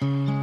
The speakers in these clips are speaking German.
Mm-hmm.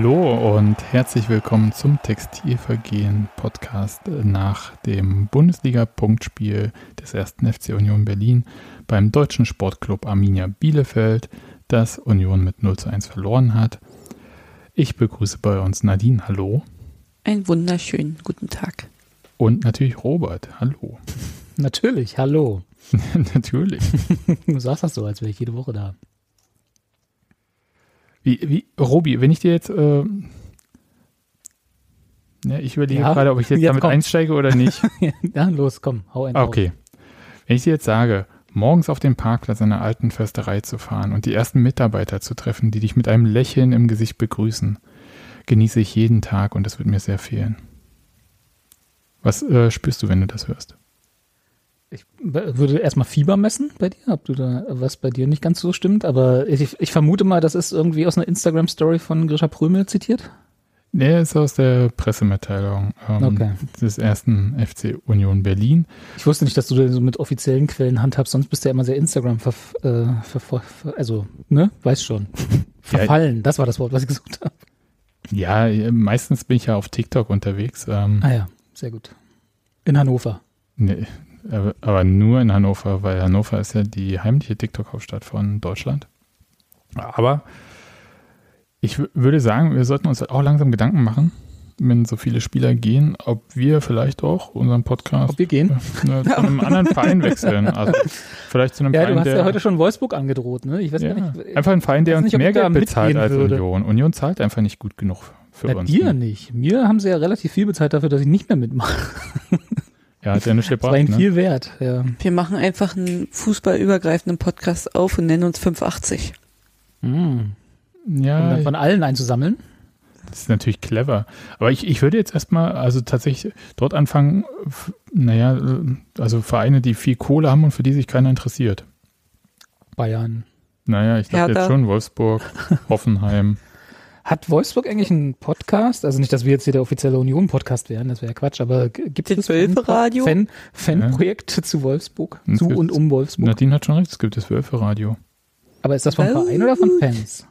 Hallo und herzlich willkommen zum Textilvergehen Podcast nach dem Bundesliga-Punktspiel des 1. FC Union Berlin beim deutschen Sportclub Arminia Bielefeld, das Union mit 0 zu 1 verloren hat. Ich begrüße bei uns Nadine. Hallo. Einen wunderschönen guten Tag. Und natürlich Robert. Hallo. Natürlich, hallo. natürlich. Du sagst das so, als wäre ich jede Woche da. Wie, wie, Robi, wenn ich dir jetzt, äh, ja, ich überlege ja, gerade, ob ich jetzt, jetzt damit kommt's. einsteige oder nicht. ja, los, komm, hau ein. Okay. Wenn ich dir jetzt sage, morgens auf dem Parkplatz einer alten Försterei zu fahren und die ersten Mitarbeiter zu treffen, die dich mit einem Lächeln im Gesicht begrüßen, genieße ich jeden Tag und das wird mir sehr fehlen. Was äh, spürst du, wenn du das hörst? Ich würde erstmal Fieber messen bei dir, ob du da was bei dir nicht ganz so stimmt, aber ich, ich vermute mal, das ist irgendwie aus einer Instagram-Story von Grisha Prömel zitiert. Nee, ist aus der Pressemitteilung ähm, okay. des ersten FC Union Berlin. Ich wusste nicht, dass du da so mit offiziellen Quellen handhabst, sonst bist du ja immer sehr Instagram ver, äh, ver, also, ne, weißt schon. Verfallen, ja, das war das Wort, was ich gesucht habe. Ja, meistens bin ich ja auf TikTok unterwegs. Ähm, ah ja, sehr gut. In Hannover. Nee, aber nur in Hannover, weil Hannover ist ja die heimliche TikTok-Hauptstadt von Deutschland. Aber ich würde sagen, wir sollten uns auch langsam Gedanken machen, wenn so viele Spieler gehen, ob wir vielleicht auch unseren Podcast ob wir gehen? Äh, zu einem anderen Verein wechseln. Also vielleicht zu einem ja, Verein, du hast der, ja heute schon Wolfsburg angedroht, ne? Ich weiß ja, gar nicht. Einfach ein Verein, der uns nicht, mehr Geld bezahlt als würde. Union. Union zahlt einfach nicht gut genug für Na, uns. Dir nicht. Mir haben sie ja relativ viel bezahlt dafür, dass ich nicht mehr mitmache. Ja, hat ja nicht gebracht. Das war ihm ne? viel wert, ja. Wir machen einfach einen fußballübergreifenden Podcast auf und nennen uns 580. Mhm. Ja. Um dann von allen einzusammeln. Das ist natürlich clever. Aber ich, ich würde jetzt erstmal, also tatsächlich dort anfangen, naja, also Vereine, die viel Kohle haben und für die sich keiner interessiert. Bayern. Naja, ich dachte jetzt schon Wolfsburg, Hoffenheim. Hat Wolfsburg eigentlich einen Podcast? Also nicht, dass wir jetzt hier der offizielle Union-Podcast wären, das wäre ja Quatsch, aber gibt es Wölfe-Radio? Fan, Fanprojekte ja. zu Wolfsburg? Und zu und um Wolfsburg? Nadine hat schon recht, es gibt das Wölfe-Radio. Aber ist das vom Verein oder von Fans?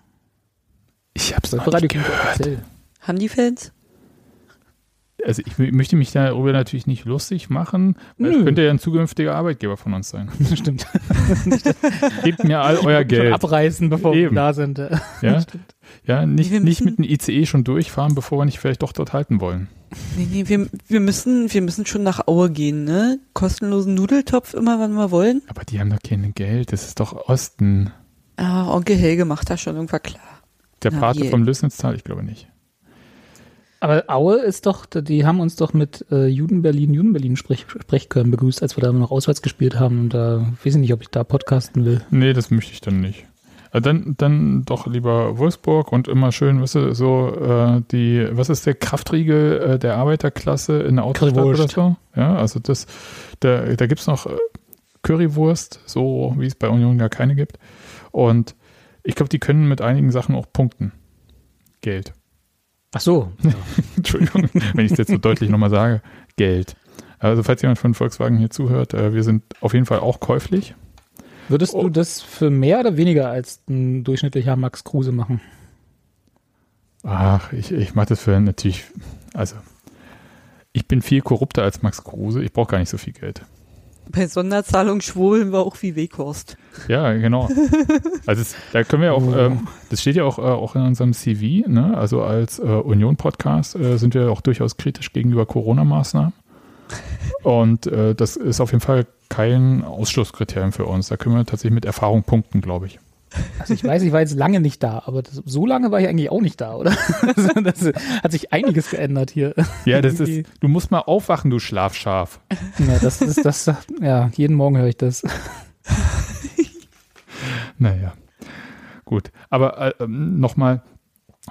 Ich hab's noch nicht gehört. Haben die Fans? Also ich möchte mich darüber natürlich nicht lustig machen, weil es könnte ja ein zukünftiger Arbeitgeber von uns sein. Stimmt. Gebt mir all euer Geld. abreißen, bevor Eben. wir da sind. Ja, ja nicht, nicht mit dem ICE schon durchfahren, bevor wir nicht vielleicht doch dort halten wollen. Nee, nee, wir, wir, müssen, wir müssen schon nach Aue gehen, ne? Kostenlosen Nudeltopf immer, wann wir wollen. Aber die haben doch kein Geld, das ist doch Osten. Ah, Onkel Helge macht das schon irgendwann klar. Der Pate vom Lösnitztal, ich glaube nicht. Aber Aue ist doch, die haben uns doch mit äh, Juden Berlin, Juden Berlin Sprech, Sprechkörn begrüßt, als wir da noch auswärts gespielt haben. Und da weiß ich nicht, ob ich da podcasten will. Nee, das möchte ich dann nicht. Äh, dann, dann doch lieber Wolfsburg und immer schön, weißt du, so äh, die, was ist der Kraftriegel äh, der Arbeiterklasse in der Autostadt oder so? Ja, also das, da, da gibt es noch äh, Currywurst, so wie es bei Union gar keine gibt. Und ich glaube, die können mit einigen Sachen auch punkten. Geld. Ach so. Ja. Entschuldigung, wenn ich es jetzt so deutlich nochmal sage. Geld. Also falls jemand von Volkswagen hier zuhört, äh, wir sind auf jeden Fall auch käuflich. Würdest oh. du das für mehr oder weniger als ein durchschnittlicher Max Kruse machen? Ach, ich, ich mache das für natürlich, also ich bin viel korrupter als Max Kruse. Ich brauche gar nicht so viel Geld. Bei Sonderzahlung schwulen wir auch wie Weghorst. Ja, genau. Also es, da können wir auch, oh. ähm, das steht ja auch, äh, auch in unserem CV, ne? also als äh, Union-Podcast äh, sind wir auch durchaus kritisch gegenüber Corona-Maßnahmen. Und äh, das ist auf jeden Fall kein Ausschlusskriterium für uns. Da können wir tatsächlich mit Erfahrung punkten, glaube ich. Also ich weiß, ich war jetzt lange nicht da, aber das, so lange war ich eigentlich auch nicht da, oder? das hat sich einiges geändert hier. Ja, das ist, du musst mal aufwachen, du Schlafschaf. Ja, das ist, das, ja, jeden Morgen höre ich das. naja, gut. Aber äh, ähm, nochmal,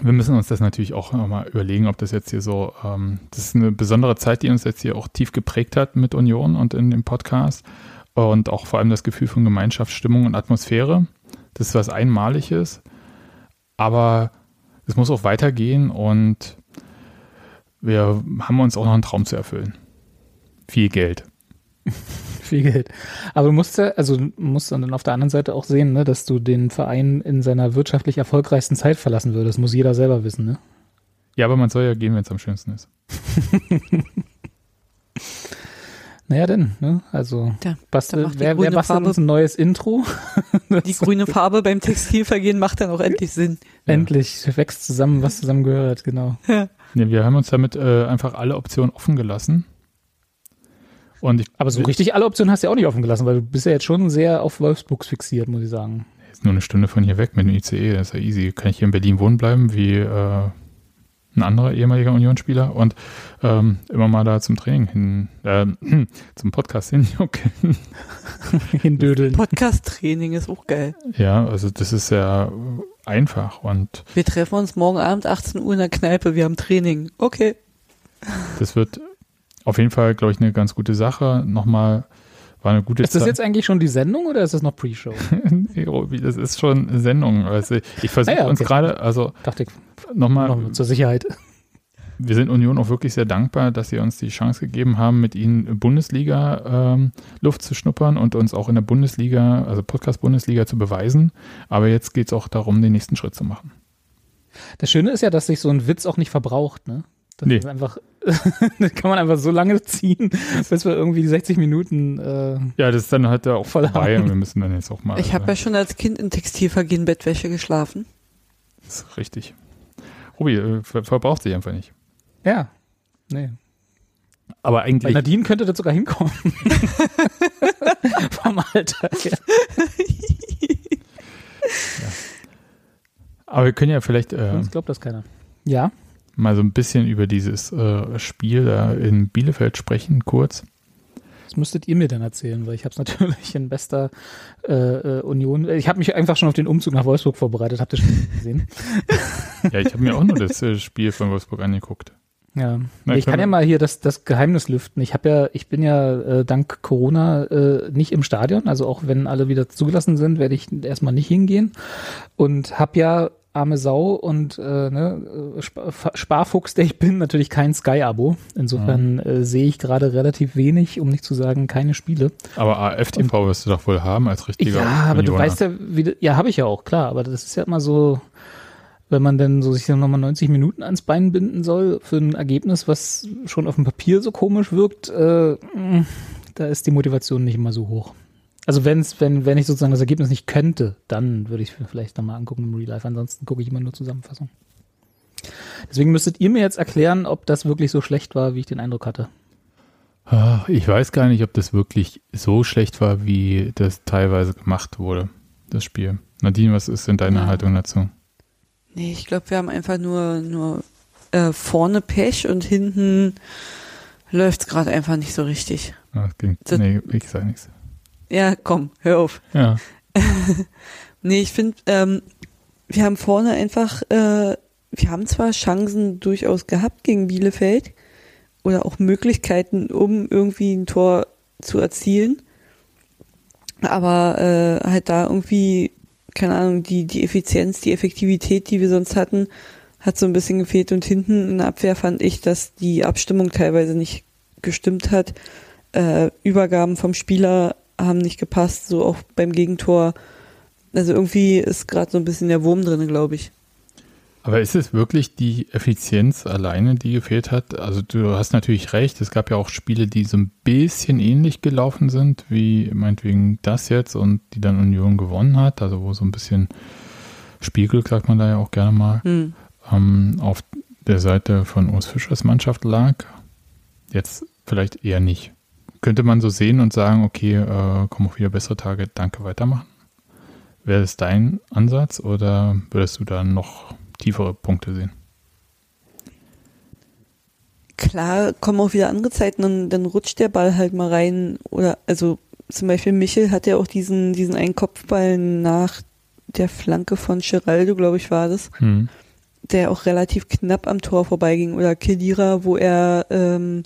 wir müssen uns das natürlich auch nochmal überlegen, ob das jetzt hier so, ähm, das ist eine besondere Zeit, die uns jetzt hier auch tief geprägt hat mit Union und in dem Podcast und auch vor allem das Gefühl von Gemeinschaftsstimmung und Atmosphäre. Das ist was Einmaliges, aber es muss auch weitergehen und wir haben uns auch noch einen Traum zu erfüllen. Viel Geld. Viel Geld. Aber du musst ja, also musst dann auf der anderen Seite auch sehen, ne, dass du den Verein in seiner wirtschaftlich erfolgreichsten Zeit verlassen würdest. Muss jeder selber wissen, ne? Ja, aber man soll ja gehen, wenn es am schönsten ist. Naja, denn, ne? Also, ja, bastel, wer, wer bastelt Farbe, uns ein neues Intro? die grüne Farbe beim Textilvergehen macht dann auch endlich Sinn. Endlich wächst zusammen, was zusammengehört, genau. Ja. ja wir haben uns damit äh, einfach alle Optionen offen gelassen. Und ich, Aber so richtig alle Optionen hast du ja auch nicht offen gelassen, weil du bist ja jetzt schon sehr auf Wolfsburgs fixiert, muss ich sagen. Ist nur eine Stunde von hier weg mit dem ICE, das ist ja easy. Kann ich hier in Berlin wohnen bleiben, wie äh, ein anderer ehemaliger Unionsspieler und ähm, immer mal da zum Training hin, äh, zum Podcast hin, okay. hindödeln. Podcast-Training ist auch geil. Ja, also das ist ja einfach und. Wir treffen uns morgen Abend 18 Uhr in der Kneipe, wir haben Training. Okay. Das wird auf jeden Fall, glaube ich, eine ganz gute Sache. Nochmal war eine gute Ist das Zeit. jetzt eigentlich schon die Sendung oder ist das noch Pre-Show? das ist schon Sendung. Also ich versuche ah ja, okay. uns gerade, also nochmal noch zur Sicherheit. Wir sind Union auch wirklich sehr dankbar, dass sie uns die Chance gegeben haben, mit ihnen Bundesliga ähm, Luft zu schnuppern und uns auch in der Bundesliga, also Podcast-Bundesliga zu beweisen. Aber jetzt geht es auch darum, den nächsten Schritt zu machen. Das Schöne ist ja, dass sich so ein Witz auch nicht verbraucht, ne? Das nee. ist einfach, das kann man einfach so lange ziehen, bis wir irgendwie die 60 Minuten. Äh, ja, das ist dann halt auch vorbei und wir müssen dann jetzt auch mal. Ich habe ja schon als Kind in Textilvergehen Bettwäsche geschlafen. Das ist richtig. Robi, äh, ver verbraucht sich einfach nicht. Ja, nee. Aber eigentlich. Bei Nadine könnte das sogar hinkommen. Vom Alter her. ja. Aber wir können ja vielleicht. Äh, Sonst glaubt das keiner. Ja mal so ein bisschen über dieses äh, Spiel da in Bielefeld sprechen, kurz. Das müsstet ihr mir dann erzählen, weil ich habe es natürlich in bester äh, äh, Union. Ich habe mich einfach schon auf den Umzug nach Wolfsburg vorbereitet. Habt ihr schon gesehen? ja, ich habe mir auch nur das äh, Spiel von Wolfsburg angeguckt. Ja, Na, ich kann ja mal hier das, das Geheimnis lüften. Ich habe ja, ich bin ja äh, dank Corona äh, nicht im Stadion, also auch wenn alle wieder zugelassen sind, werde ich erstmal nicht hingehen und habe ja arme Sau und äh, ne, Sparfuchs, der ich bin, natürlich kein Sky-Abo. Insofern mhm. äh, sehe ich gerade relativ wenig, um nicht zu sagen keine Spiele. Aber AFTV wirst du doch wohl haben als richtiger. Ja, aber du weißt ja, wie, ja, habe ich ja auch, klar. Aber das ist ja immer so, wenn man dann so sich dann nochmal 90 Minuten ans Bein binden soll für ein Ergebnis, was schon auf dem Papier so komisch wirkt, äh, da ist die Motivation nicht immer so hoch. Also wenn's, wenn, wenn ich sozusagen das Ergebnis nicht könnte, dann würde ich mir vielleicht nochmal angucken im Real Life. Ansonsten gucke ich immer nur Zusammenfassung. Deswegen müsstet ihr mir jetzt erklären, ob das wirklich so schlecht war, wie ich den Eindruck hatte. Ich weiß gar nicht, ob das wirklich so schlecht war, wie das teilweise gemacht wurde, das Spiel. Nadine, was ist denn deine ja. Haltung dazu? Nee, ich glaube, wir haben einfach nur, nur äh, vorne Pech und hinten läuft es gerade einfach nicht so richtig. Ah, das klingt, das, nee, ich sage nichts. Ja, komm, hör auf. Ja. nee, ich finde, ähm, wir haben vorne einfach, äh, wir haben zwar Chancen durchaus gehabt gegen Bielefeld oder auch Möglichkeiten, um irgendwie ein Tor zu erzielen, aber äh, halt da irgendwie, keine Ahnung, die, die Effizienz, die Effektivität, die wir sonst hatten, hat so ein bisschen gefehlt und hinten in der Abwehr fand ich, dass die Abstimmung teilweise nicht gestimmt hat. Äh, Übergaben vom Spieler haben nicht gepasst, so auch beim Gegentor. Also irgendwie ist gerade so ein bisschen der Wurm drin, glaube ich. Aber ist es wirklich die Effizienz alleine, die gefehlt hat? Also du hast natürlich recht, es gab ja auch Spiele, die so ein bisschen ähnlich gelaufen sind, wie meinetwegen das jetzt und die dann Union gewonnen hat, also wo so ein bisschen Spielglück, sagt man da ja auch gerne mal, hm. ähm, auf der Seite von Urs Fischers Mannschaft lag. Jetzt vielleicht eher nicht könnte man so sehen und sagen, okay, äh, kommen auch wieder bessere Tage, danke, weitermachen? Wäre es dein Ansatz oder würdest du da noch tiefere Punkte sehen? Klar, kommen auch wieder andere Zeiten, dann, dann rutscht der Ball halt mal rein. Oder also zum Beispiel Michel hat ja auch diesen, diesen einen Kopfball nach der Flanke von Geraldo, glaube ich, war das, hm. der auch relativ knapp am Tor vorbeiging. Oder Kedira, wo er ähm,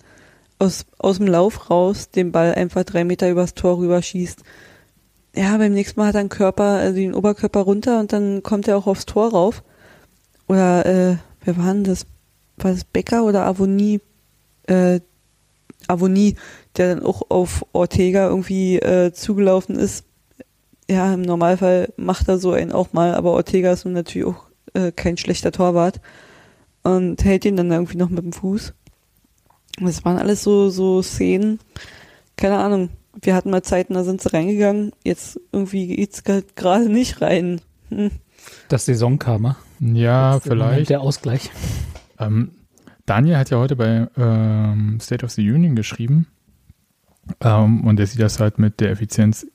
aus, aus dem Lauf raus den Ball einfach drei Meter übers Tor rüberschießt. Ja, beim nächsten Mal hat er den Körper, also den Oberkörper runter und dann kommt er auch aufs Tor rauf. Oder äh, wer war denn das? War das Becker oder Avonie? Äh, Avonie, der dann auch auf Ortega irgendwie äh, zugelaufen ist. Ja, im Normalfall macht er so einen auch mal, aber Ortega ist nun natürlich auch äh, kein schlechter Torwart und hält ihn dann irgendwie noch mit dem Fuß. Das waren alles so, so Szenen, keine Ahnung. Wir hatten mal Zeiten, da sind sie reingegangen, jetzt irgendwie geht's gerade nicht rein. Hm. Das Saisonkarma. Ja, das vielleicht. Der Ausgleich. Ähm, Daniel hat ja heute bei ähm, State of the Union geschrieben ähm, und er sieht das halt mit der Effizienz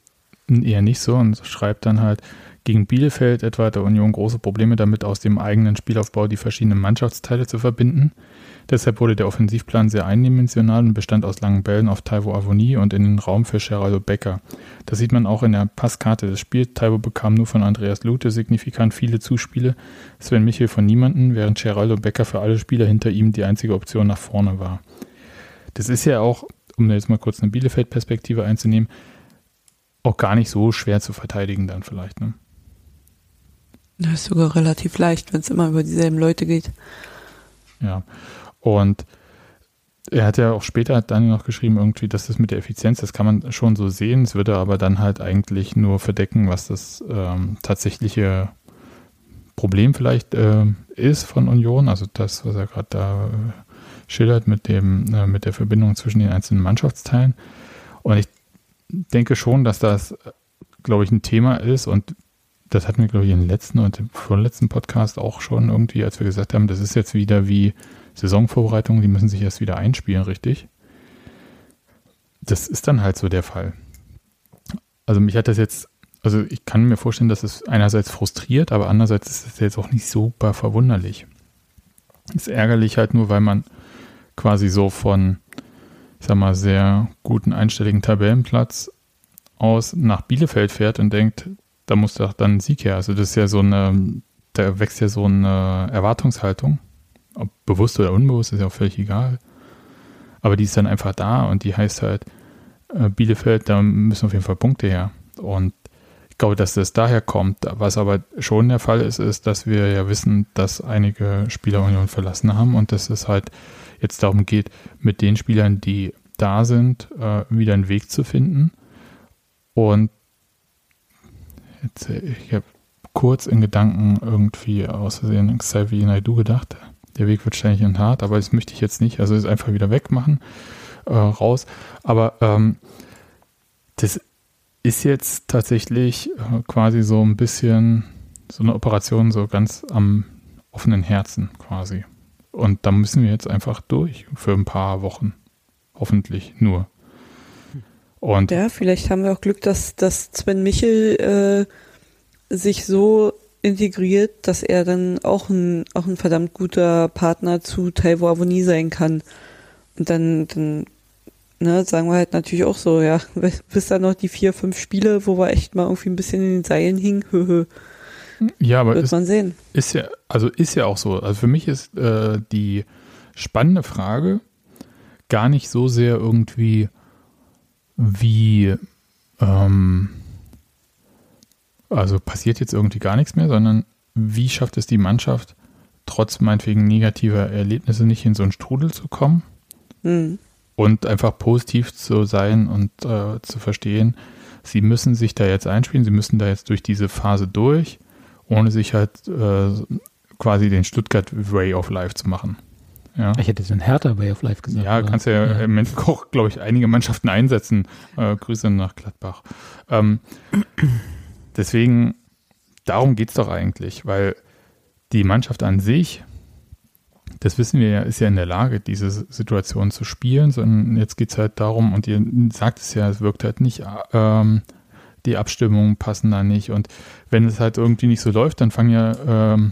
eher nicht so und schreibt dann halt, gegen Bielefeld etwa hat der Union große Probleme damit, aus dem eigenen Spielaufbau die verschiedenen Mannschaftsteile zu verbinden. Deshalb wurde der Offensivplan sehr eindimensional und bestand aus langen Bällen auf Taiwo Avonie und in den Raum für Geraldo Becker. Das sieht man auch in der Passkarte des Spiels. Taiwo bekam nur von Andreas Lute signifikant viele Zuspiele, Sven Michel von niemanden, während Geraldo Becker für alle Spieler hinter ihm die einzige Option nach vorne war. Das ist ja auch, um jetzt mal kurz eine Bielefeld-Perspektive einzunehmen, auch gar nicht so schwer zu verteidigen dann vielleicht. Ne? Das ist sogar relativ leicht, wenn es immer über dieselben Leute geht. Ja, und er hat ja auch später Daniel noch geschrieben, irgendwie, dass das mit der Effizienz, das kann man schon so sehen. Es würde aber dann halt eigentlich nur verdecken, was das ähm, tatsächliche Problem vielleicht äh, ist von Union. Also das, was er gerade da äh, schildert mit dem, äh, mit der Verbindung zwischen den einzelnen Mannschaftsteilen. Und ich denke schon, dass das, glaube ich, ein Thema ist und das hatten wir, glaube ich, im letzten und im vorletzten Podcast auch schon irgendwie, als wir gesagt haben, das ist jetzt wieder wie Saisonvorbereitungen, die müssen sich erst wieder einspielen, richtig? Das ist dann halt so der Fall. Also mich hat das jetzt, also ich kann mir vorstellen, dass es einerseits frustriert, aber andererseits ist es jetzt auch nicht super verwunderlich. Ist ärgerlich halt nur, weil man quasi so von, ich sag mal, sehr guten einstelligen Tabellenplatz aus nach Bielefeld fährt und denkt, da muss doch dann ein Sieg her. Also das ist ja so eine, da wächst ja so eine Erwartungshaltung ob bewusst oder unbewusst, ist ja auch völlig egal. Aber die ist dann einfach da und die heißt halt, äh, Bielefeld, da müssen auf jeden Fall Punkte her. Und ich glaube, dass das daher kommt. Was aber schon der Fall ist, ist, dass wir ja wissen, dass einige Spieler Union verlassen haben und dass es halt jetzt darum geht, mit den Spielern, die da sind, äh, wieder einen Weg zu finden. Und jetzt, ich habe kurz in Gedanken irgendwie aus Versehen Xavier Naidu gedacht der Weg wird ständig und hart, aber das möchte ich jetzt nicht. Also es einfach wieder wegmachen, äh, raus. Aber ähm, das ist jetzt tatsächlich äh, quasi so ein bisschen so eine Operation so ganz am offenen Herzen quasi. Und da müssen wir jetzt einfach durch für ein paar Wochen. Hoffentlich nur. Und ja, vielleicht haben wir auch Glück, dass, dass Sven Michel äh, sich so integriert, dass er dann auch ein, auch ein verdammt guter Partner zu Taiwo Avoni sein kann. Und dann, dann ne, sagen wir halt natürlich auch so, ja, bis dann noch die vier, fünf Spiele, wo wir echt mal irgendwie ein bisschen in den Seilen hingen, höhö. Ja, aber wird ist, man sehen. Ist ja, also ist ja auch so. Also für mich ist äh, die spannende Frage gar nicht so sehr irgendwie, wie ähm, also passiert jetzt irgendwie gar nichts mehr, sondern wie schafft es die Mannschaft, trotz meinetwegen negativer Erlebnisse nicht in so einen Strudel zu kommen mhm. und einfach positiv zu sein und äh, zu verstehen, sie müssen sich da jetzt einspielen, sie müssen da jetzt durch diese Phase durch, ohne sich halt äh, quasi den Stuttgart Way of Life zu machen. Ja. Ich hätte den Hertha Way of Life gesagt. Ja, oder? kannst ja, ja. im Moment auch, glaube ich, einige Mannschaften einsetzen. Äh, Grüße nach Gladbach. Ähm, Deswegen, darum geht es doch eigentlich, weil die Mannschaft an sich, das wissen wir ja, ist ja in der Lage, diese Situation zu spielen, sondern jetzt geht es halt darum, und ihr sagt es ja, es wirkt halt nicht ähm, die Abstimmungen passen da nicht. Und wenn es halt irgendwie nicht so läuft, dann fangen ja ähm,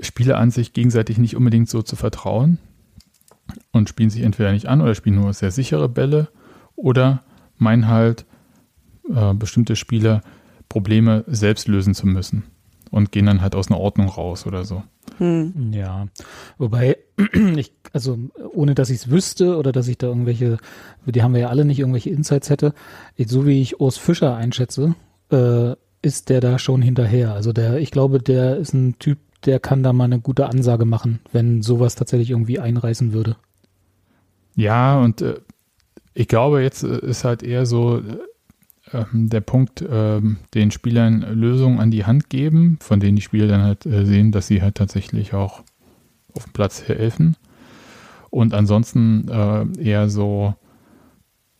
Spieler an, sich gegenseitig nicht unbedingt so zu vertrauen und spielen sich entweder nicht an oder spielen nur sehr sichere Bälle oder meinen halt äh, bestimmte Spieler Probleme selbst lösen zu müssen und gehen dann halt aus einer Ordnung raus oder so. Hm. Ja, wobei ich, also ohne dass ich es wüsste oder dass ich da irgendwelche, die haben wir ja alle nicht, irgendwelche Insights hätte, so wie ich Urs Fischer einschätze, äh, ist der da schon hinterher. Also der, ich glaube, der ist ein Typ, der kann da mal eine gute Ansage machen, wenn sowas tatsächlich irgendwie einreißen würde. Ja, und äh, ich glaube, jetzt äh, ist halt eher so äh, der Punkt, äh, den Spielern Lösungen an die Hand geben, von denen die Spieler dann halt äh, sehen, dass sie halt tatsächlich auch auf dem Platz helfen. Und ansonsten äh, eher so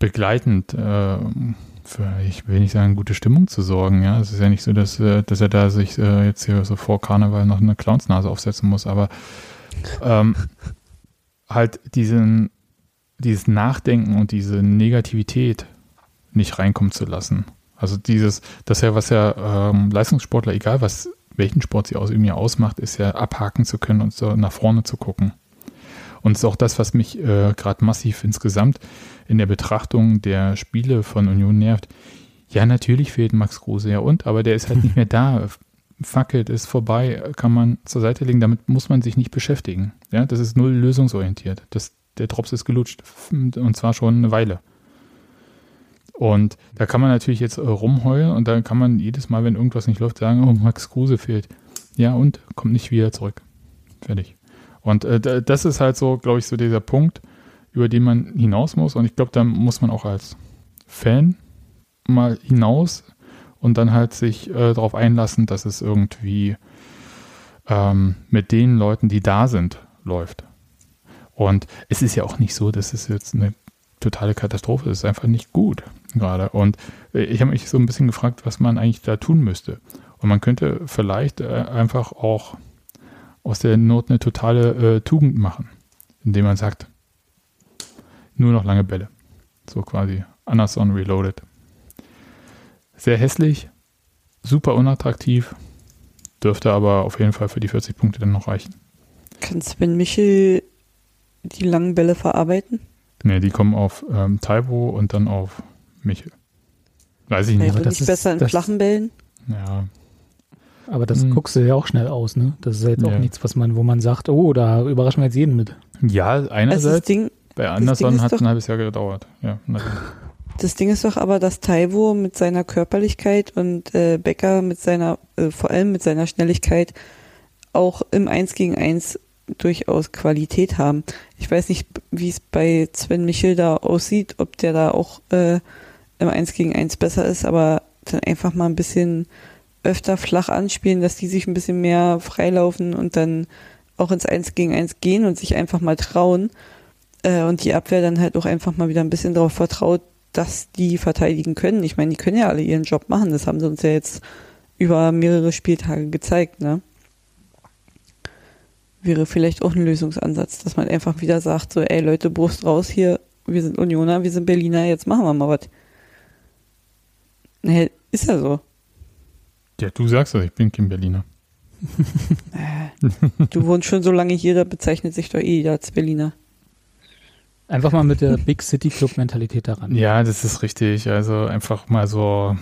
begleitend für, ich will nicht sagen, gute Stimmung zu sorgen. Ja, es ist ja nicht so, dass, dass er da sich jetzt hier so vor Karneval noch eine Clownsnase aufsetzen muss, aber ähm, halt diesen dieses Nachdenken und diese Negativität nicht reinkommen zu lassen. Also dieses, das ja, was ja ähm, Leistungssportler, egal was, welchen Sport sie ausüben, ja ausmacht, ist ja abhaken zu können und so nach vorne zu gucken. Und es ist auch das, was mich äh, gerade massiv insgesamt in der Betrachtung der Spiele von Union nervt. Ja, natürlich fehlt Max Kruse, ja und, aber der ist halt nicht mehr da. Fackelt ist vorbei, kann man zur Seite legen, damit muss man sich nicht beschäftigen. Ja, das ist null lösungsorientiert. Das, der Drops ist gelutscht. Und zwar schon eine Weile. Und da kann man natürlich jetzt äh, rumheulen und dann kann man jedes Mal, wenn irgendwas nicht läuft, sagen, oh, Max Kruse fehlt. Ja, und kommt nicht wieder zurück. Fertig. Und äh, das ist halt so, glaube ich, so dieser Punkt, über den man hinaus muss. Und ich glaube, da muss man auch als Fan mal hinaus und dann halt sich äh, darauf einlassen, dass es irgendwie ähm, mit den Leuten, die da sind, läuft. Und es ist ja auch nicht so, dass es jetzt eine totale Katastrophe ist. Es ist einfach nicht gut gerade. Und äh, ich habe mich so ein bisschen gefragt, was man eigentlich da tun müsste. Und man könnte vielleicht äh, einfach auch aus der Not eine totale äh, Tugend machen, indem man sagt, nur noch lange Bälle. So quasi Anderson Reloaded. Sehr hässlich, super unattraktiv, dürfte aber auf jeden Fall für die 40 Punkte dann noch reichen. Kann Sven Michel die langen Bälle verarbeiten? Nee, die kommen auf ähm, Taiwo und dann auf Michel. Weiß ich nicht. Wäre das nicht besser in flachen Bällen? Ja. Aber das hm. guckst du ja auch schnell aus, ne? Das ist ja jetzt ja. auch nichts, was man, wo man sagt, oh, da überraschen wir jetzt jeden mit. Ja, einerseits. Also Ding, bei Anderson hat es ein halbes Jahr gedauert. Ja, das Ding ist doch aber, dass Taiwo mit seiner Körperlichkeit und äh, Becker mit seiner, äh, vor allem mit seiner Schnelligkeit auch im 1 gegen 1 durchaus Qualität haben. Ich weiß nicht, wie es bei Sven Michel da aussieht, ob der da auch äh, im 1 gegen 1 besser ist, aber dann einfach mal ein bisschen öfter flach anspielen, dass die sich ein bisschen mehr freilaufen und dann auch ins 1 gegen 1 gehen und sich einfach mal trauen äh, und die Abwehr dann halt auch einfach mal wieder ein bisschen darauf vertraut, dass die verteidigen können. Ich meine, die können ja alle ihren Job machen, das haben sie uns ja jetzt über mehrere Spieltage gezeigt, ne? wäre vielleicht auch ein Lösungsansatz, dass man einfach wieder sagt, so, ey Leute, Brust raus hier, wir sind Unioner, wir sind Berliner, jetzt machen wir mal was. Nee, ist ja so. Ja, du sagst das, ich bin kein Berliner. Äh, du wohnst schon so lange hier, da bezeichnet sich doch eh jeder als Berliner. Einfach mal mit der Big City Club Mentalität daran. Ja, das ist richtig. Also einfach mal so,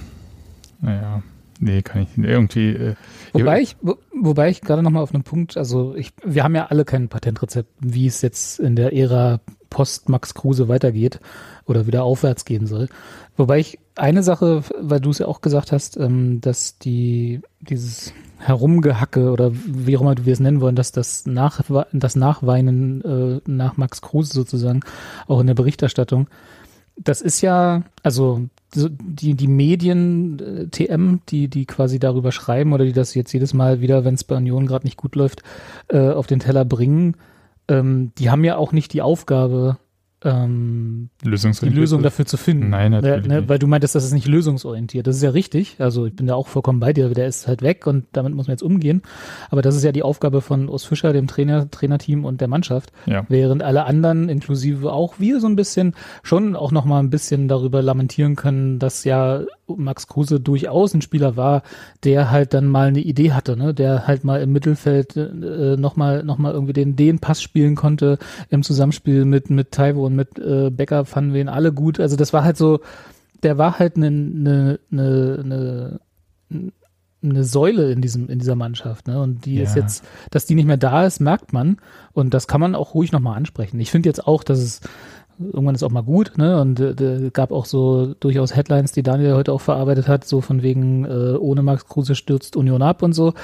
naja, nee, kann ich irgendwie. Äh, Wobei ich, wo, wobei ich gerade nochmal auf einen Punkt, also ich, wir haben ja alle kein Patentrezept, wie es jetzt in der Ära Post-Max Kruse weitergeht oder wieder aufwärts gehen soll. Wobei ich eine Sache, weil du es ja auch gesagt hast, ähm, dass die, dieses Herumgehacke oder wie auch immer wir es nennen wollen, dass das, Nach, das Nachweinen äh, nach Max Kruse sozusagen auch in der Berichterstattung, das ist ja, also die, die Medien, äh, TM, die, die quasi darüber schreiben oder die das jetzt jedes Mal wieder, wenn es bei Union gerade nicht gut läuft, äh, auf den Teller bringen, ähm, die haben ja auch nicht die Aufgabe, ähm, die Lösung dafür zu finden. Nein, natürlich. Ne, weil du meintest, das ist nicht lösungsorientiert. Das ist ja richtig. Also ich bin da auch vollkommen bei dir. Der ist halt weg und damit muss man jetzt umgehen. Aber das ist ja die Aufgabe von Urs Fischer, dem Trainer, Trainerteam und der Mannschaft. Ja. Während alle anderen, inklusive auch wir, so ein bisschen schon auch nochmal ein bisschen darüber lamentieren können, dass ja Max Kruse durchaus ein Spieler war, der halt dann mal eine Idee hatte, ne? der halt mal im Mittelfeld äh, nochmal noch mal irgendwie den, den Pass spielen konnte im Zusammenspiel mit, mit Taiwo und mit äh, Becker fanden wir ihn alle gut. Also das war halt so, der war halt eine, eine, eine, eine eine Säule in diesem in dieser Mannschaft, ne? Und die ja. ist jetzt, dass die nicht mehr da ist, merkt man und das kann man auch ruhig nochmal ansprechen. Ich finde jetzt auch, dass es irgendwann ist auch mal gut, ne? Und äh, gab auch so durchaus Headlines, die Daniel heute auch verarbeitet hat, so von wegen äh, ohne Max Kruse stürzt Union ab und so.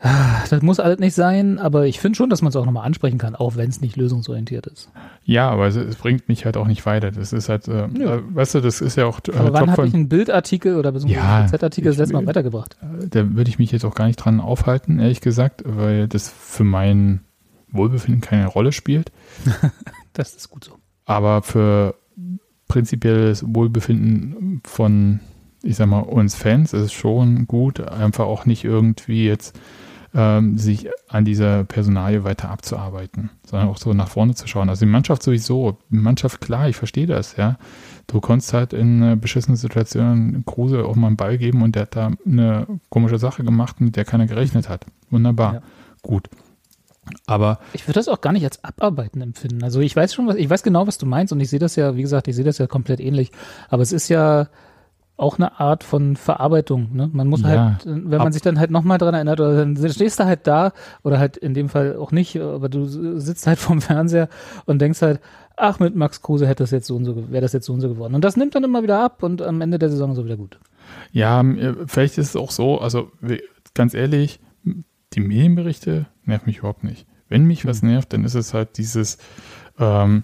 Das muss alles nicht sein, aber ich finde schon, dass man es auch nochmal ansprechen kann, auch wenn es nicht lösungsorientiert ist. Ja, aber es, es, bringt mich halt auch nicht weiter. Das ist halt, äh, ja. äh, weißt du, das ist ja auch. Äh, aber wann habe ich einen Bildartikel oder beziehungsweise ja, einen Z-Artikel das letzte Mal weitergebracht? Äh, da würde ich mich jetzt auch gar nicht dran aufhalten, ehrlich gesagt, weil das für mein Wohlbefinden keine Rolle spielt. das ist gut so. Aber für prinzipielles Wohlbefinden von, ich sag mal, uns Fans ist es schon gut, einfach auch nicht irgendwie jetzt ähm, sich an dieser Personalie weiter abzuarbeiten, sondern auch so nach vorne zu schauen. Also die Mannschaft sowieso, die Mannschaft, klar, ich verstehe das, ja. Du konntest halt in beschissenen Situation Kruse auch mal einen Ball geben und der hat da eine komische Sache gemacht, mit der keiner gerechnet hat. Wunderbar. Ja. Gut. Aber ich würde das auch gar nicht als Abarbeiten empfinden. Also ich weiß schon, was ich weiß genau, was du meinst und ich sehe das ja, wie gesagt, ich sehe das ja komplett ähnlich. Aber es ist ja auch eine Art von Verarbeitung. Ne? Man muss ja, halt, wenn man sich dann halt nochmal dran erinnert, oder dann stehst du halt da oder halt in dem Fall auch nicht, aber du sitzt halt vorm Fernseher und denkst halt, ach, mit Max Kruse hätte das jetzt so und so, wäre das jetzt so und so geworden. Und das nimmt dann immer wieder ab und am Ende der Saison so wieder gut. Ja, vielleicht ist es auch so, also ganz ehrlich, die Medienberichte nerven mich überhaupt nicht. Wenn mich was mhm. nervt, dann ist es halt dieses, ähm,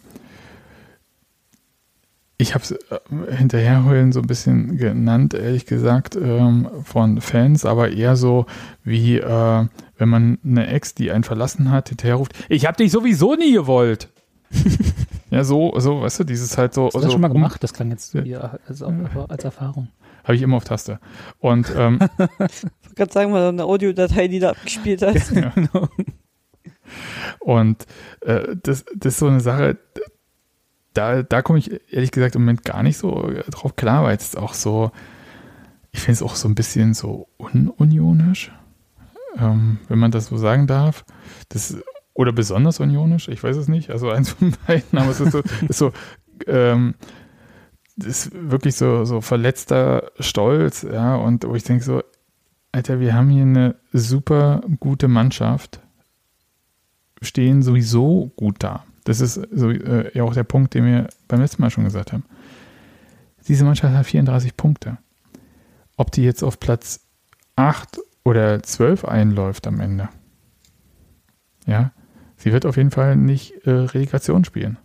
ich habe es äh, hinterherheulen so ein bisschen genannt, ehrlich gesagt, ähm, von Fans, aber eher so wie, äh, wenn man eine Ex, die einen verlassen hat, hinterherruft, ich habe dich sowieso nie gewollt. ja, so, so, weißt du, dieses halt so. Hast du das so, schon mal gemacht? Das klang jetzt ja, als, als Erfahrung. Habe ich immer auf Taste. Und ähm, ich wollte gerade sagen, mal eine Audiodatei, die da abgespielt hat. Ja. Genau. Und äh, das, das ist so eine Sache, da, da komme ich ehrlich gesagt im Moment gar nicht so drauf klar, weil es auch so, ich finde es auch so ein bisschen so ununionisch, ähm, wenn man das so sagen darf. Das, oder besonders unionisch, ich weiß es nicht, also eins von beiden, aber es ist so, ist so ähm, ist wirklich so, so verletzter Stolz, ja, und wo ich denke so, Alter, wir haben hier eine super gute Mannschaft, stehen sowieso gut da. Das ist so, äh, ja auch der Punkt, den wir beim letzten Mal schon gesagt haben. Diese Mannschaft hat 34 Punkte. Ob die jetzt auf Platz 8 oder 12 einläuft am Ende. Ja, sie wird auf jeden Fall nicht äh, Relegation spielen.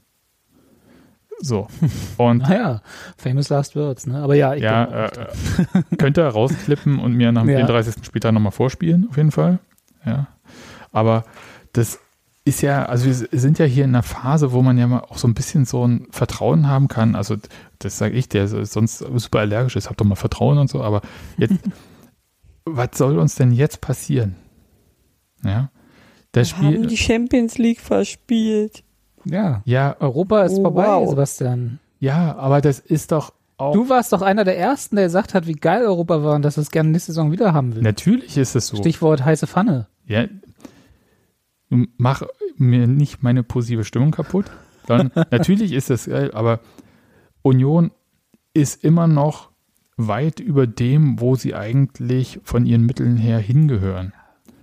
So. Und naja, famous last words, ne? Aber ja, ich ja, äh, könnt ihr rausklippen und mir nach dem ja. 34. Spieltag nochmal vorspielen, auf jeden Fall. Ja. Aber das ist ja, also wir sind ja hier in einer Phase, wo man ja mal auch so ein bisschen so ein Vertrauen haben kann. Also, das sage ich, der sonst super allergisch ist, hab doch mal Vertrauen und so, aber jetzt, was soll uns denn jetzt passieren? Ja. Das wir Spiel, haben die Champions League verspielt. Ja. Ja. Europa ist oh, vorbei, wow. Sebastian. Ja, aber das ist doch auch. Du warst doch einer der ersten, der gesagt hat, wie geil Europa war und dass es gerne nächste Saison wieder haben will. Natürlich ist es so. Stichwort heiße Pfanne. Ja. Mach mir nicht meine positive Stimmung kaputt. Dann, natürlich ist es geil, aber Union ist immer noch weit über dem, wo sie eigentlich von ihren Mitteln her hingehören.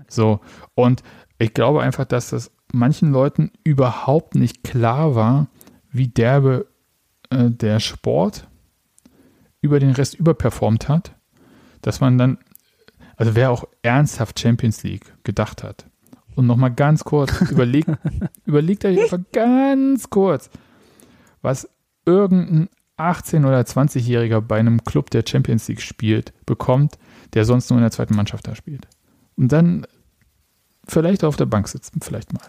So. Und ich glaube einfach, dass das manchen Leuten überhaupt nicht klar war, wie derbe äh, der Sport über den Rest überperformt hat, dass man dann, also wer auch ernsthaft Champions League gedacht hat und nochmal ganz kurz überlegt, überlegt euch einfach ganz kurz, was irgendein 18- oder 20-Jähriger bei einem Club, der Champions League spielt, bekommt, der sonst nur in der zweiten Mannschaft da spielt. Und dann vielleicht auf der Bank sitzen, vielleicht mal.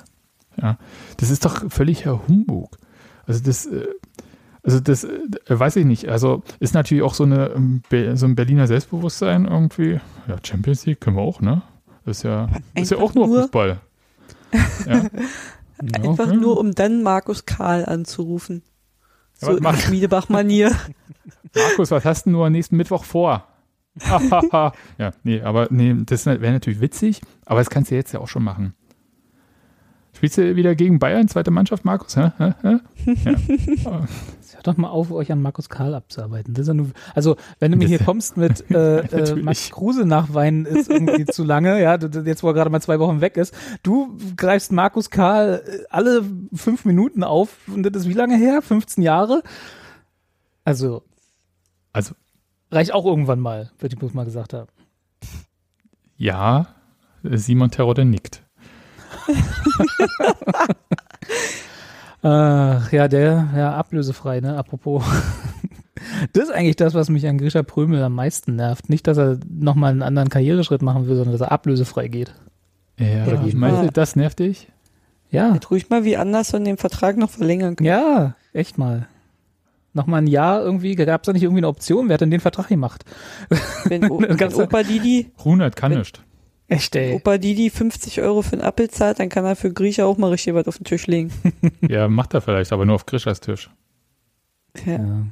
Ja, das ist doch völliger Humbug. Also das, äh, also das äh, weiß ich nicht. Also ist natürlich auch so eine ähm, so ein Berliner Selbstbewusstsein irgendwie. Ja, Champions League können wir auch, ne? Das ist ja, ist ja auch nur, nur Fußball. Ja. Einfach ja. nur, um dann Markus Karl anzurufen. So ja, in Schmiedebach-Manier. Markus, was hast du nur nächsten Mittwoch vor? ja, nee, aber nee, das wäre natürlich witzig, aber das kannst du jetzt ja auch schon machen. Spielst du wieder gegen Bayern, zweite Mannschaft, Markus? Ja. Hört doch mal auf, euch an Markus Karl abzuarbeiten. Ja nur, also, wenn du mir hier kommst mit äh, äh, Max Kruse nachweinen, ist irgendwie zu lange, ja, jetzt wo er gerade mal zwei Wochen weg ist. Du greifst Markus Karl äh, alle fünf Minuten auf und das ist wie lange her? 15 Jahre? Also, also reicht auch irgendwann mal, würde ich bloß mal gesagt haben. Ja, Simon Terodde nickt. Ach, ja, der, ja, ablösefrei, ne, apropos. das ist eigentlich das, was mich an Grisha Prömel am meisten nervt. Nicht, dass er nochmal einen anderen Karriereschritt machen will, sondern dass er ablösefrei geht. Ja, Oder meinst du, das nervt dich? Ja. Hätte ruhig mal wie anders von dem Vertrag noch verlängern können. Ja, echt mal. Nochmal ein Jahr irgendwie, gab es da nicht irgendwie eine Option? Wer hat denn den Vertrag gemacht? Wenn, wenn Opa Didi. Runert kann nicht. Echt, ey. Opa Didi 50 Euro für einen Apfel zahlt, dann kann er für Griecher auch mal richtig was auf den Tisch legen. ja, macht er vielleicht, aber nur auf Grischers Tisch. Ja. ja.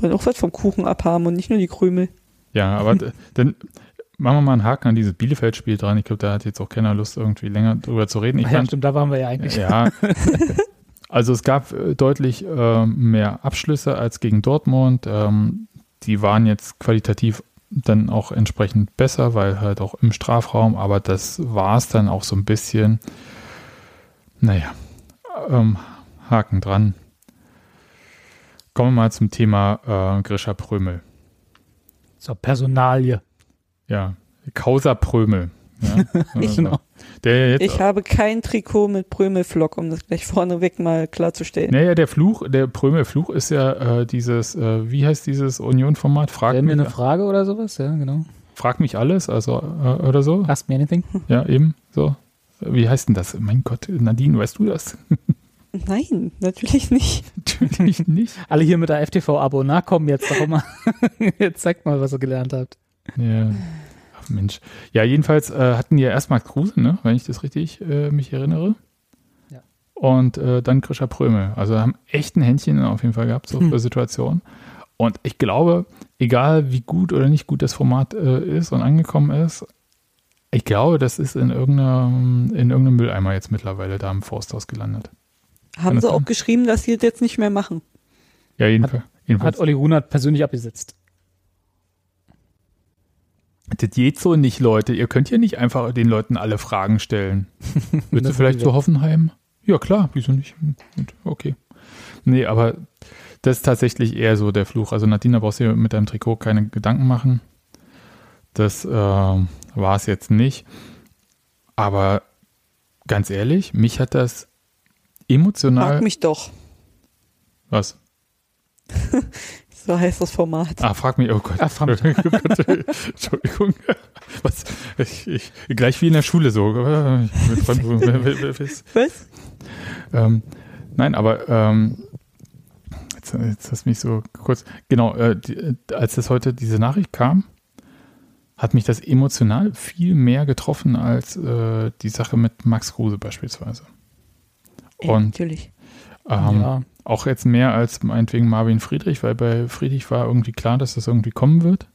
Wollen auch was vom Kuchen abhaben und nicht nur die Krümel. Ja, aber dann machen wir mal einen Haken an dieses Bielefeld-Spiel dran. Ich glaube, da hat jetzt auch keiner Lust, irgendwie länger drüber zu reden. Ich ja, fand, stimmt, da waren wir ja eigentlich. Ja. also es gab äh, deutlich äh, mehr Abschlüsse als gegen Dortmund. Ähm, die waren jetzt qualitativ dann auch entsprechend besser, weil halt auch im Strafraum, aber das war es dann auch so ein bisschen. Naja, ähm, Haken dran. Kommen wir mal zum Thema äh, Grisha Prömel. Zur Personalie. Ja, Causa Prömel. Ja, ich, genau. ich habe kein Trikot mit Prömelflock, um das gleich vorneweg mal klarzustellen. Naja, der Fluch, der Prömelfluch ist ja äh, dieses, äh, wie heißt dieses Union-Format? Frag Stell mir eine Frage oder sowas, ja, genau. Frag mich alles, also äh, oder so. Ask me anything. Ja, eben, so. Wie heißt denn das? Mein Gott, Nadine, weißt du das? Nein, natürlich nicht. Natürlich nicht. Alle hier mit der FTV-Abo, na komm jetzt doch mal. jetzt zeigt mal, was ihr gelernt habt. Ja. Mensch. Ja, jedenfalls äh, hatten die ja erst Max Kruse, ne, wenn ich das richtig äh, mich erinnere. Ja. Und äh, dann Krischer Prömel. Also haben echt ein Händchen auf jeden Fall gehabt, so hm. für Situationen. Und ich glaube, egal wie gut oder nicht gut das Format äh, ist und angekommen ist, ich glaube, das ist in irgendeinem, in irgendeinem Mülleimer jetzt mittlerweile da im Forsthaus gelandet. Haben sie auch geschrieben, dass sie das jetzt nicht mehr machen? Ja, jedenfalls. Hat, jedenfalls. hat Olli Runert persönlich abgesetzt. Das geht so nicht, Leute. Ihr könnt ja nicht einfach den Leuten alle Fragen stellen. Willst du vielleicht zu Hoffenheim? Ja, klar, wieso nicht? Okay. Nee, aber das ist tatsächlich eher so der Fluch. Also Nadina brauchst du mit deinem Trikot keine Gedanken machen. Das äh, war es jetzt nicht. Aber ganz ehrlich, mich hat das emotional. Frag mich doch. Was? So heißt das Format. Ah, frag mich, oh Gott. Ach, frag mich. Entschuldigung. Was? Ich, ich, gleich wie in der Schule so. Was? Ähm, nein, aber ähm, jetzt, jetzt hast du mich so kurz. Genau, äh, die, als das heute diese Nachricht kam, hat mich das emotional viel mehr getroffen als äh, die Sache mit Max Kruse beispielsweise. Und, ja, natürlich. Ähm, ja. Auch jetzt mehr als meinetwegen Marvin Friedrich, weil bei Friedrich war irgendwie klar, dass das irgendwie kommen wird.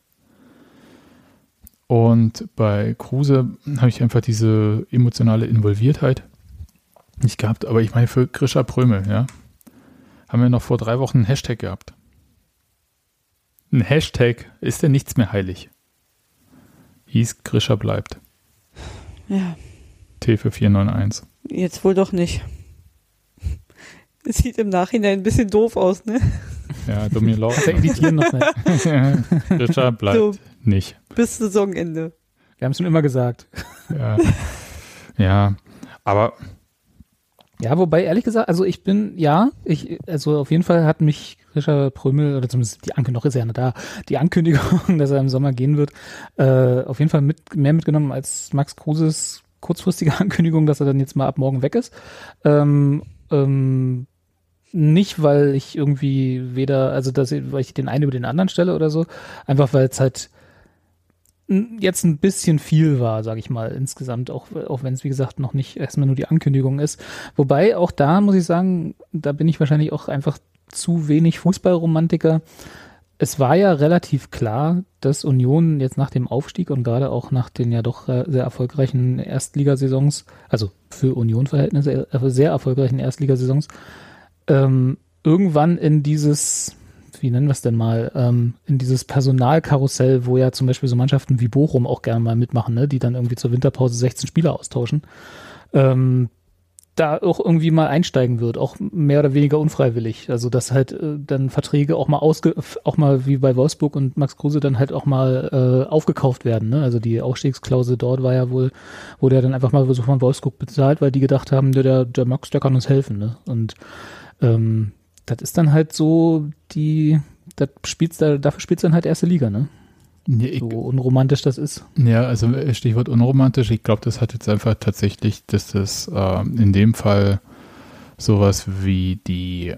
Und bei Kruse habe ich einfach diese emotionale Involviertheit nicht gehabt. Aber ich meine, für Grisha Prömel, ja, haben wir noch vor drei Wochen einen Hashtag gehabt. Ein Hashtag ist ja nichts mehr heilig. Hieß Grisha bleibt. Ja. T für 491. Jetzt wohl doch nicht. Das sieht im Nachhinein ein bisschen doof aus, ne? Ja, dumm gelaufen. Das editieren noch nicht. Richard bleibt so, nicht. Bis Saisonende. Wir haben es schon immer gesagt. Ja. ja, aber ja, wobei, ehrlich gesagt, also ich bin, ja, ich, also auf jeden Fall hat mich Richard Prömel, oder zumindest die Ankündigung, noch ist ja da, die Ankündigung, dass er im Sommer gehen wird, äh, auf jeden Fall mit, mehr mitgenommen als Max Kruses kurzfristige Ankündigung, dass er dann jetzt mal ab morgen weg ist. Ähm, ähm, nicht, weil ich irgendwie weder, also dass ich, weil ich den einen über den anderen stelle oder so, einfach weil es halt jetzt ein bisschen viel war, sage ich mal, insgesamt, auch, auch wenn es, wie gesagt, noch nicht erstmal nur die Ankündigung ist. Wobei, auch da muss ich sagen, da bin ich wahrscheinlich auch einfach zu wenig Fußballromantiker. es war ja relativ klar, dass Union jetzt nach dem Aufstieg und gerade auch nach den ja doch sehr erfolgreichen Erstligasaisons, also für Union-Verhältnisse sehr erfolgreichen Erstligasaisons, ähm, irgendwann in dieses, wie nennen wir es denn mal, ähm, in dieses Personalkarussell, wo ja zum Beispiel so Mannschaften wie Bochum auch gerne mal mitmachen, ne, die dann irgendwie zur Winterpause 16 Spieler austauschen. Ähm, da auch irgendwie mal einsteigen wird, auch mehr oder weniger unfreiwillig. Also dass halt äh, dann Verträge auch mal ausge, auch mal wie bei Wolfsburg und Max Kruse dann halt auch mal äh, aufgekauft werden. Ne? Also die Ausstiegsklausel dort war ja wohl, wurde ja dann einfach mal so von Wolfsburg bezahlt, weil die gedacht haben, der, der Max, der kann uns helfen. Ne? Und ähm, das ist dann halt so die, das spielst da, dafür spielst du dann halt erste Liga, ne? Ja, ich, so unromantisch das ist. Ja, also äh, Stichwort unromantisch. Ich glaube, das hat jetzt einfach tatsächlich, dass das äh, in dem Fall sowas wie die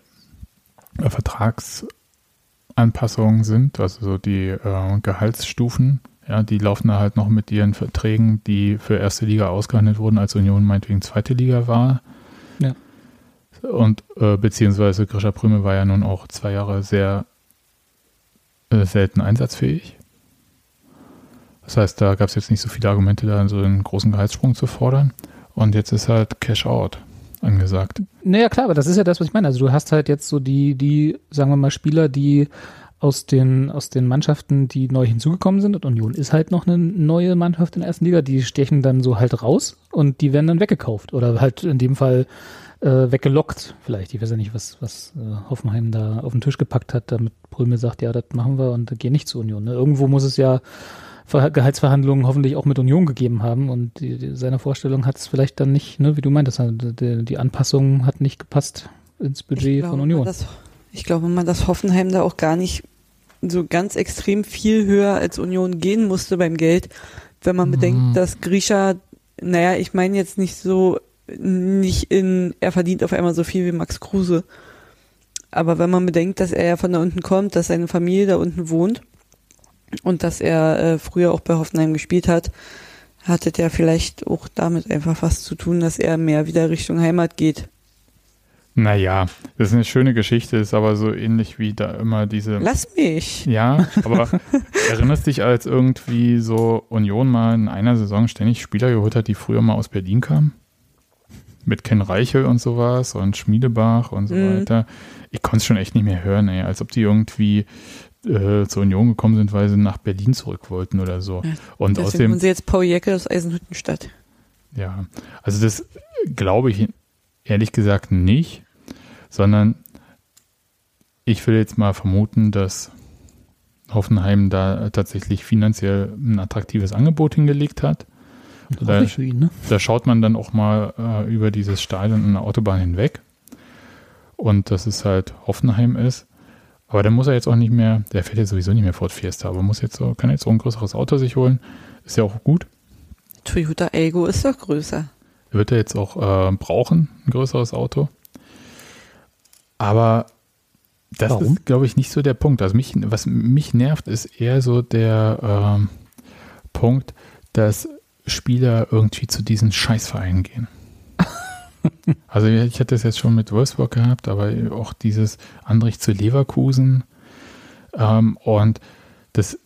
äh, Vertragsanpassungen sind, also so die äh, Gehaltsstufen. Ja, die laufen da halt noch mit ihren Verträgen, die für erste Liga ausgehandelt wurden, als Union meinetwegen zweite Liga war. Und äh, beziehungsweise Grisha Prüme war ja nun auch zwei Jahre sehr äh, selten einsatzfähig. Das heißt, da gab es jetzt nicht so viele Argumente, da so einen großen Gehaltssprung zu fordern. Und jetzt ist halt Cash Out angesagt. Naja, klar, aber das ist ja das, was ich meine. Also du hast halt jetzt so die, die, sagen wir mal, Spieler, die aus den, aus den Mannschaften, die neu hinzugekommen sind, und Union ist halt noch eine neue Mannschaft in der ersten Liga, die stechen dann so halt raus und die werden dann weggekauft oder halt in dem Fall äh, weggelockt vielleicht. Ich weiß ja nicht, was, was äh, Hoffenheim da auf den Tisch gepackt hat, damit Brüme sagt, ja, das machen wir und gehen nicht zur Union. Ne? Irgendwo muss es ja Gehaltsverhandlungen hoffentlich auch mit Union gegeben haben und die, die, seiner Vorstellung hat es vielleicht dann nicht, ne, wie du meintest, die, die Anpassung hat nicht gepasst ins Budget glaube, von Union. Das, ich glaube mal, dass Hoffenheim da auch gar nicht so ganz extrem viel höher als Union gehen musste beim Geld, wenn man mhm. bedenkt, dass Grisha, naja, ich meine jetzt nicht so, nicht in, er verdient auf einmal so viel wie Max Kruse. Aber wenn man bedenkt, dass er ja von da unten kommt, dass seine Familie da unten wohnt, und dass er äh, früher auch bei Hoffenheim gespielt hat, hatte der vielleicht auch damit einfach was zu tun, dass er mehr wieder Richtung Heimat geht. Naja, das ist eine schöne Geschichte, ist aber so ähnlich wie da immer diese. Lass mich! Ja, aber erinnerst dich, als irgendwie so Union mal in einer Saison ständig Spieler geholt hat, die früher mal aus Berlin kamen? Mit Ken Reichel und sowas und Schmiedebach und so mm. weiter. Ich konnte es schon echt nicht mehr hören, ey, als ob die irgendwie äh, zur Union gekommen sind, weil sie nach Berlin zurück wollten oder so. Ja, und außerdem und sie jetzt Paul Jäckel aus Eisenhüttenstadt. Ja, also das glaube ich ehrlich gesagt nicht, sondern ich will jetzt mal vermuten, dass Hoffenheim da tatsächlich finanziell ein attraktives Angebot hingelegt hat. Da, ihn, ne? da, schaut man dann auch mal äh, über dieses Stadion und eine Autobahn hinweg. Und dass es halt Hoffenheim ist. Aber dann muss er jetzt auch nicht mehr, der fährt jetzt sowieso nicht mehr Ford Fiesta, aber muss jetzt so, kann jetzt so ein größeres Auto sich holen. Ist ja auch gut. Toyota Ego ist doch größer. Wird er jetzt auch äh, brauchen, ein größeres Auto. Aber das Warum? ist, glaube ich, nicht so der Punkt. Also mich, was mich nervt, ist eher so der äh, Punkt, dass Spieler irgendwie zu diesen Scheißvereinen gehen. Also ich hatte es jetzt schon mit Wolfsburg gehabt, aber auch dieses Andrich zu Leverkusen. Ähm, und das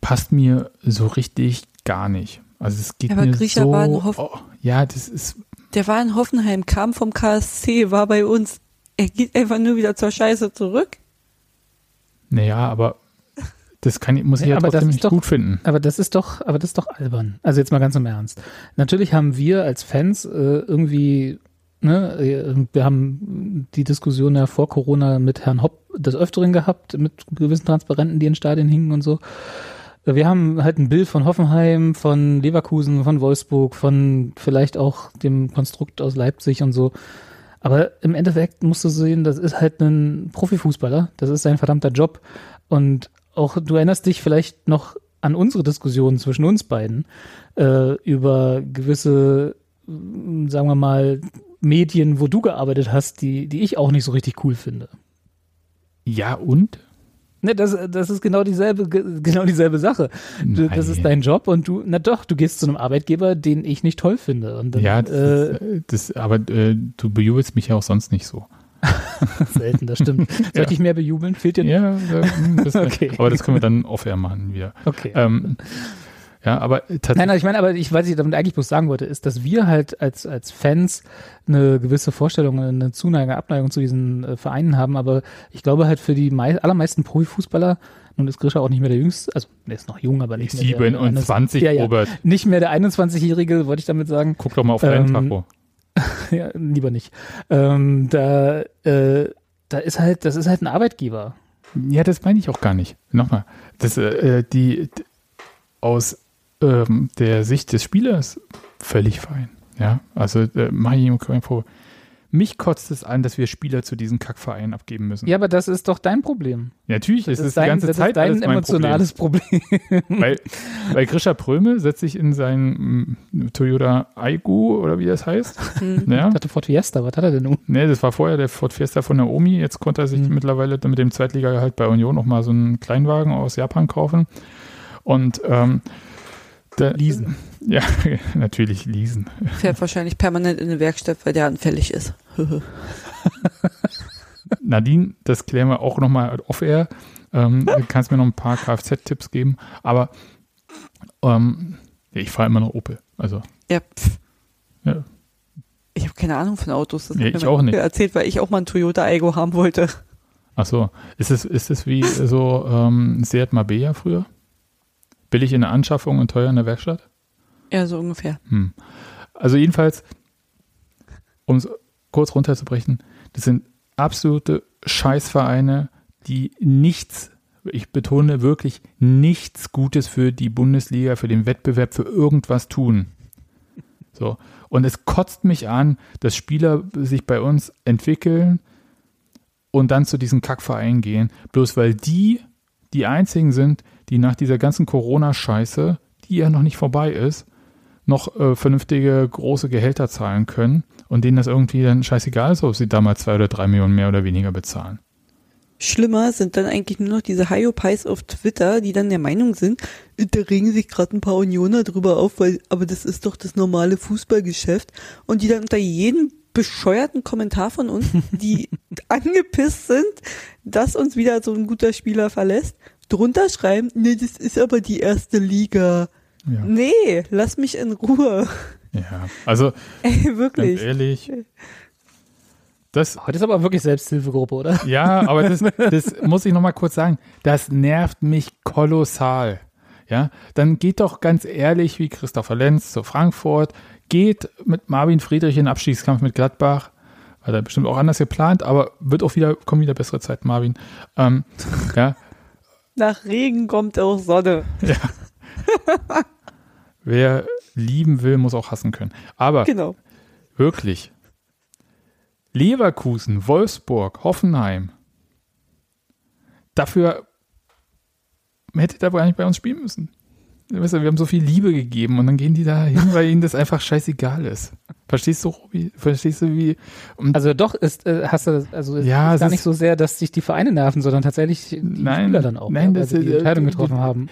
passt mir so richtig gar nicht. Also es geht aber mir Griecher so. War in Hoff oh, ja, das ist. Der war in Hoffenheim, kam vom KSC, war bei uns. Er geht einfach nur wieder zur Scheiße zurück. Naja, aber das kann, muss ich ja, ja trotzdem nicht doch, gut finden. Aber das ist doch, aber das ist doch albern. Also jetzt mal ganz im Ernst. Natürlich haben wir als Fans äh, irgendwie, ne, äh, wir haben die Diskussion ja vor Corona mit Herrn Hopp des Öfteren gehabt, mit gewissen Transparenten, die in Stadien hingen und so. Wir haben halt ein Bild von Hoffenheim, von Leverkusen, von Wolfsburg, von vielleicht auch dem Konstrukt aus Leipzig und so. Aber im Endeffekt musst du sehen, das ist halt ein Profifußballer. Das ist sein verdammter Job. Und auch du erinnerst dich vielleicht noch an unsere Diskussion zwischen uns beiden äh, über gewisse, sagen wir mal, Medien, wo du gearbeitet hast, die, die ich auch nicht so richtig cool finde. Ja, und? Ne, das, das ist genau dieselbe, genau dieselbe Sache. Du, das ist dein Job und du, na doch, du gehst zu einem Arbeitgeber, den ich nicht toll finde. Und dann, ja, das, äh, ist, das aber äh, du bejubelst mich ja auch sonst nicht so. Selten, das stimmt. Sollte ja. ich mehr bejubeln? Fehlt dir? Ja, das, okay. aber das können wir dann off-air machen wieder. Okay. Ähm, ja, aber tatsächlich. Nein, nein, ich meine, aber ich, was ich damit eigentlich bloß sagen wollte, ist, dass wir halt als, als Fans eine gewisse Vorstellung, eine Zuneigung, Abneigung zu diesen äh, Vereinen haben, aber ich glaube halt für die mei allermeisten Profifußballer, nun ist Grisha auch nicht mehr der Jüngste, also der ist noch jung, aber nicht mehr 27, der, der, Robert. Ja, nicht mehr der 21-Jährige, wollte ich damit sagen. Guck doch mal auf deinen ähm, Tacho. ja, lieber nicht. Ähm, da, äh, da ist halt, das ist halt ein Arbeitgeber. Ja, das meine ich auch gar nicht. Nochmal, das, äh, die, aus ähm, der Sicht des Spielers völlig fein. Ja, also äh, mache ich ihm keinen Vorwurf. Mich kotzt es an, dass wir Spieler zu diesen Kackvereinen abgeben müssen. Ja, aber das ist doch dein Problem. Ja, natürlich, das, das ist dein, die ganze das Zeit ist dein emotionales Problem. Problem. weil, weil Grisha Pröme setzt sich in sein mm, Toyota Aigu oder wie das heißt. Mhm. Ja. Ich dachte Ford Fiesta, was hat er denn nun? Nee, das war vorher der Ford Fiesta von der Omi. Jetzt konnte er sich mhm. mittlerweile mit dem Zweitligagehalt bei Union noch mal so einen Kleinwagen aus Japan kaufen. Und ähm, der, leasen. Ja, natürlich leasen. Fährt wahrscheinlich permanent in eine Werkstatt, weil der anfällig ist. Nadine, das klären wir auch nochmal off-air. Ähm, du kannst mir noch ein paar Kfz-Tipps geben, aber ähm, ich fahre immer noch Opel. Also. Ja. ja. Ich habe keine Ahnung von Autos. Das ja, ich auch nicht. Erzählt, weil ich auch mal einen Toyota Aigo haben wollte. Ach so. Ist es, ist es wie so ähm, Seat Marbella früher? Billig in der Anschaffung und teuer in der Werkstatt? Ja, so ungefähr. Hm. Also jedenfalls, um es kurz runterzubrechen, das sind absolute Scheißvereine, die nichts, ich betone wirklich nichts Gutes für die Bundesliga, für den Wettbewerb, für irgendwas tun. So. Und es kotzt mich an, dass Spieler sich bei uns entwickeln und dann zu diesen Kackvereinen gehen, bloß weil die die einzigen sind, die nach dieser ganzen Corona-Scheiße, die ja noch nicht vorbei ist, noch äh, vernünftige große Gehälter zahlen können und denen das irgendwie dann scheißegal ist, ob sie damals zwei oder drei Millionen mehr oder weniger bezahlen. Schlimmer sind dann eigentlich nur noch diese Hyopies auf Twitter, die dann der Meinung sind, da regen sich gerade ein paar Unioner drüber auf, weil, aber das ist doch das normale Fußballgeschäft. Und die dann unter jedem bescheuerten Kommentar von uns, die angepisst sind, dass uns wieder so ein guter Spieler verlässt, drunter schreiben, nee, das ist aber die erste Liga. Ja. Nee, lass mich in Ruhe. Ja, also Ey, wirklich. Ganz ehrlich. Das, Heute ist aber wirklich Selbsthilfegruppe, oder? Ja, aber das, das muss ich nochmal kurz sagen. Das nervt mich kolossal. Ja, dann geht doch ganz ehrlich wie Christopher Lenz zu Frankfurt, geht mit Marvin Friedrich in den Abstiegskampf mit Gladbach, war da bestimmt auch anders geplant, aber wird auch wieder, kommen wieder bessere Zeit, Marvin. Ähm, ja, nach Regen kommt auch Sonne. Ja. Wer lieben will, muss auch hassen können. Aber genau. wirklich. Leverkusen, Wolfsburg, Hoffenheim. Dafür hätte der wohl eigentlich bei uns spielen müssen weißt du, wir haben so viel Liebe gegeben und dann gehen die da hin, weil ihnen das einfach scheißegal ist. Verstehst du, Robi? Verstehst du, wie. also doch, ist, äh, hast du, also ja, ist gar nicht so sehr, dass sich die Vereine nerven, sondern tatsächlich die nein, Spieler dann auch, nein, ja, weil das, die Entscheidung getroffen haben.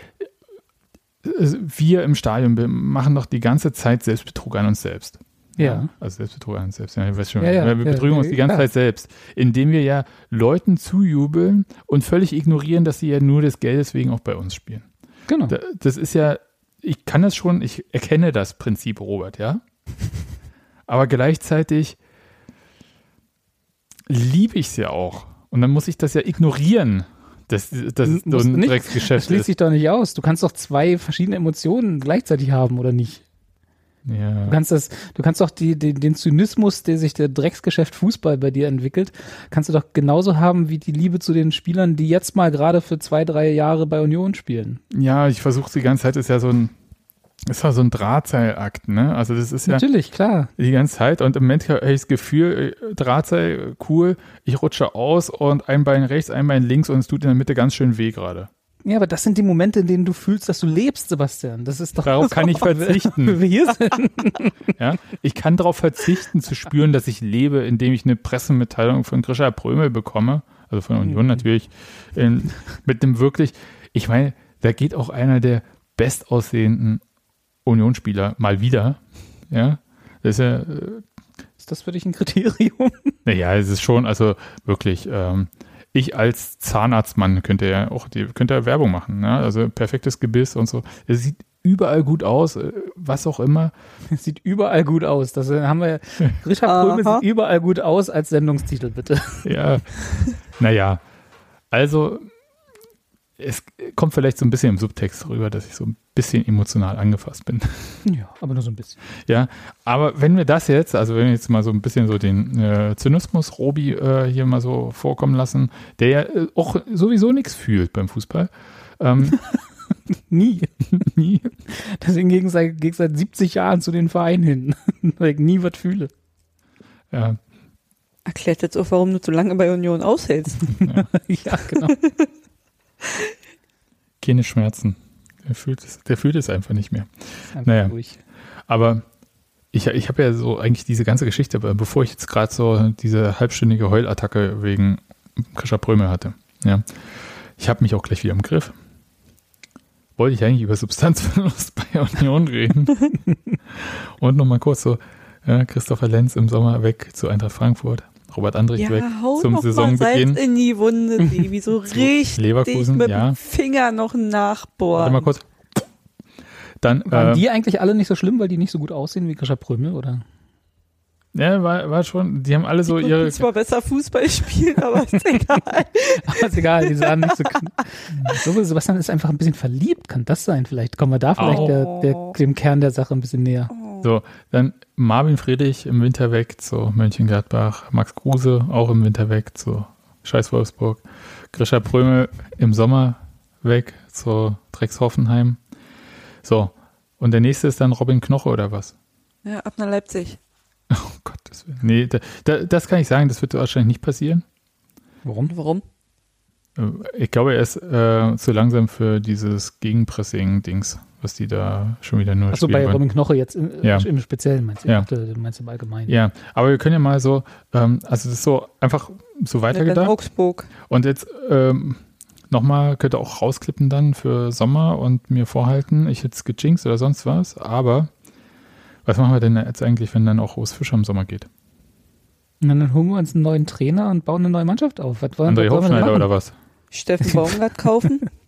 Wir im Stadion machen doch die ganze Zeit Selbstbetrug an uns selbst. Ja. Also Selbstbetrug an uns selbst. Ja, ich weiß schon, ja, ja, wir betrügen uns die ganze Zeit selbst, indem wir ja Leuten zujubeln und völlig ignorieren, dass sie ja nur des Geldes wegen auch bei uns spielen. Genau. Das ist ja, ich kann das schon, ich erkenne das Prinzip, Robert, ja. Aber gleichzeitig liebe ich es ja auch. Und dann muss ich das ja ignorieren, dass, dass es so ein nicht, Drecksgeschäft das schließt sich doch nicht aus. Du kannst doch zwei verschiedene Emotionen gleichzeitig haben, oder nicht? Ja. Du kannst das, du kannst doch die, die, den Zynismus, der sich der Drecksgeschäft Fußball bei dir entwickelt, kannst du doch genauso haben wie die Liebe zu den Spielern, die jetzt mal gerade für zwei, drei Jahre bei Union spielen. Ja, ich versuche die ganze Zeit, ist ja so ein, ist ja so ein Drahtseilakt, ne? Also das ist ja. Natürlich, klar. Die ganze Zeit und im Moment habe ich das Gefühl, äh, Drahtseil, cool, ich rutsche aus und ein Bein rechts, ein Bein links und es tut in der Mitte ganz schön weh gerade. Ja, aber das sind die Momente, in denen du fühlst, dass du lebst, Sebastian. Das ist doch. Darauf kann ich verzichten. Wir hier sind. Ja, ich kann darauf verzichten, zu spüren, dass ich lebe, indem ich eine Pressemitteilung von Grisha Prömel bekomme, also von Union mhm. natürlich, in, mit dem wirklich, ich meine, da geht auch einer der bestaussehenden Unionsspieler mal wieder. Ja, das ist ja äh, Ist das für dich ein Kriterium? Naja, es ist schon, also wirklich, ähm, ich als Zahnarztmann könnte ja auch die, könnte ja Werbung machen. Ne? Also perfektes Gebiss und so. Es sieht überall gut aus, äh, was auch immer. Es sieht überall gut aus. Das äh, haben wir. Richard Prömel sieht überall gut aus als Sendungstitel, bitte. Ja. naja. Also, es kommt vielleicht so ein bisschen im Subtext rüber, dass ich so ein bisschen emotional angefasst bin. Ja, aber nur so ein bisschen. Ja, aber wenn wir das jetzt, also wenn wir jetzt mal so ein bisschen so den äh, Zynismus Robi äh, hier mal so vorkommen lassen, der ja äh, auch sowieso nichts fühlt beim Fußball. Ähm, nie. nie. Deswegen ging es seit, seit 70 Jahren zu den Vereinen hin, weil ich nie was fühle. Ja. Erklärt jetzt auch, warum du so lange bei Union aushältst. ja, ja genau. Keine Schmerzen. Der fühlt es, der fühlt es einfach nicht mehr. Einfach naja. Ruhig. Aber ich, ich habe ja so eigentlich diese ganze Geschichte, bevor ich jetzt gerade so diese halbstündige Heulattacke wegen Krischer Prömel hatte. Ja. Ich habe mich auch gleich wieder im Griff. Wollte ich eigentlich über Substanzverlust bei Union reden. Und nochmal kurz so, ja, Christopher Lenz im Sommer weg zu Eintracht Frankfurt. Robert Andrich ja, weg zum noch Saisonbeginn. In die Wunde, wie so richtig Leverkusen, mit ja. dem Finger noch nachbohren. Warte mal kurz. Dann, Waren äh, die eigentlich alle nicht so schlimm, weil die nicht so gut aussehen wie Grisha Prömel, oder? Ja, war, war schon, die haben alle so die ihre. Die zwar besser Fußball spielen, aber ist egal. aber ist egal, die sahen nicht so. so Sebastian ist einfach ein bisschen verliebt, kann das sein? Vielleicht kommen wir da vielleicht oh. der, der, dem Kern der Sache ein bisschen näher. Oh. So, dann Marvin Friedrich im Winter weg zu Mönchengladbach, Max Kruse auch im Winter weg zu Scheiß Wolfsburg, Grisha Prömel im Sommer weg zu Drecks Hoffenheim. So, und der nächste ist dann Robin Knoche oder was? Ja, ab nach Leipzig. Oh Gott, das, nee, da, da, das kann ich sagen, das wird wahrscheinlich nicht passieren. Warum? Warum? Äh, ich glaube, er ist äh, zu langsam für dieses Gegenpressing-Dings was die da schon wieder nur Achso, bei Robin Knoche jetzt im, ja. im Speziellen meinst du? Ja. Dachte, meinst du im Allgemeinen? Ja, aber wir können ja mal so, ähm, also das ist so einfach so weitergedacht. Augsburg. Und jetzt ähm, nochmal, könnte auch rausklippen dann für Sommer und mir vorhalten, ich hätte es gejinxt oder sonst was, aber was machen wir denn jetzt eigentlich, wenn dann auch Urs Fischer im Sommer geht? Und dann holen wir uns einen neuen Trainer und bauen eine neue Mannschaft auf. Was wollen, André was Hofschneider oder was? Steffen Baumgart kaufen?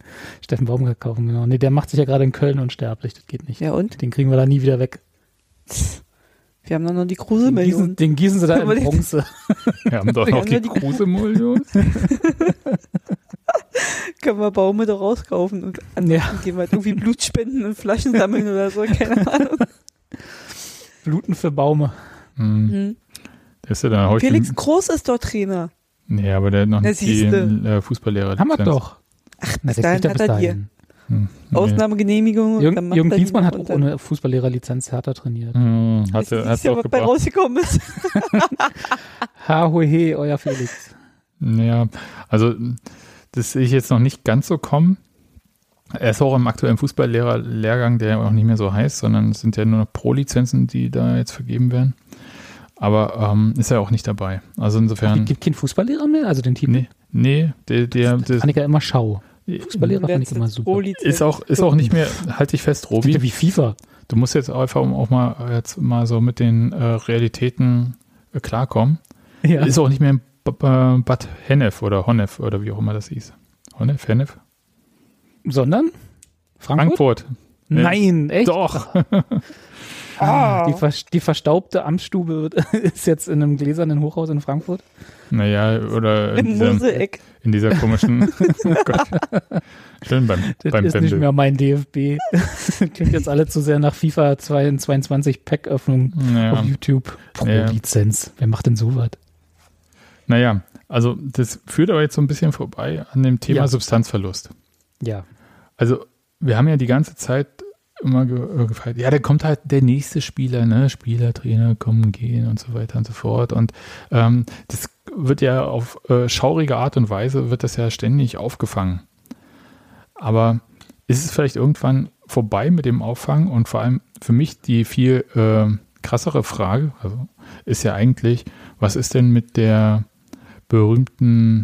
Steffen Baumgart kaufen, genau. Nee, der macht sich ja gerade in Köln unsterblich. Das geht nicht. Ja, und? Den kriegen wir da nie wieder weg. Wir haben doch noch die Kruse-Million. Den, den, gießen sie da in Bronze. Wir haben doch noch die, die Kruse-Million. Können wir Baume da rauskaufen und ja. gehen wir halt irgendwie Blut spenden und Flaschen sammeln oder so, keine Ahnung. Bluten für Baume. Hm. Mhm. ist ja dann Felix Groß ist dort Trainer. Nee, aber der hat noch nicht die äh, Fußballlehrer. Haben wir doch. Ach, bis dahin hat er hier. Hm. Ausnahmegenehmigung. Jürgen, Jürgen Klinsmann hat auch ohne Fußballlehrerlizenz härter trainiert. Hm, hat er, hat ja, was bei rausgekommen ist. ha, ho, he, euer Felix. Ja, also das sehe ich jetzt noch nicht ganz so kommen. Er ist auch im aktuellen Fußballlehrerlehrgang, der auch nicht mehr so heißt, sondern es sind ja nur noch Pro-Lizenzen, die da jetzt vergeben werden. Aber ähm, ist er auch nicht dabei. Also insofern. Es gibt keinen Fußballlehrer mehr, also den Team? Nee, nee der, der, fand ich ja immer schau. Fußballlehrer fand ich immer super. Ist auch, ist auch nicht mehr, halte ich fest, Robi. Wie FIFA. Du musst jetzt einfach auch mal jetzt mal so mit den äh, Realitäten äh, klarkommen. Ja. Ist auch nicht mehr in Bad Hennef oder Honnef oder wie auch immer das hieß. Honnef, Hennef? Sondern? Frankfurt? Frankfurt. Nein, echt? Doch. Ah. Die, die, verstaubte Amtsstube ist jetzt in einem gläsernen Hochhaus in Frankfurt. Naja, oder in, Im dieser, in dieser komischen. oh Gott. Schön beim, das beim ist Bändel. nicht mehr mein DFB. Klingt jetzt alle zu sehr nach FIFA 22 Pack-Öffnung naja. auf YouTube. Pro-Lizenz. Naja. Wer macht denn sowas? Naja, also das führt aber jetzt so ein bisschen vorbei an dem Thema ja. Substanzverlust. Ja. Also wir haben ja die ganze Zeit immer ge äh, gefragt, ja, da kommt halt der nächste Spieler, ne? Spieler, Trainer kommen, gehen und so weiter und so fort. Und ähm, das wird ja auf äh, schaurige Art und Weise, wird das ja ständig aufgefangen. Aber ist es vielleicht irgendwann vorbei mit dem Auffangen? Und vor allem für mich die viel äh, krassere Frage, also ist ja eigentlich, was ist denn mit der berühmten,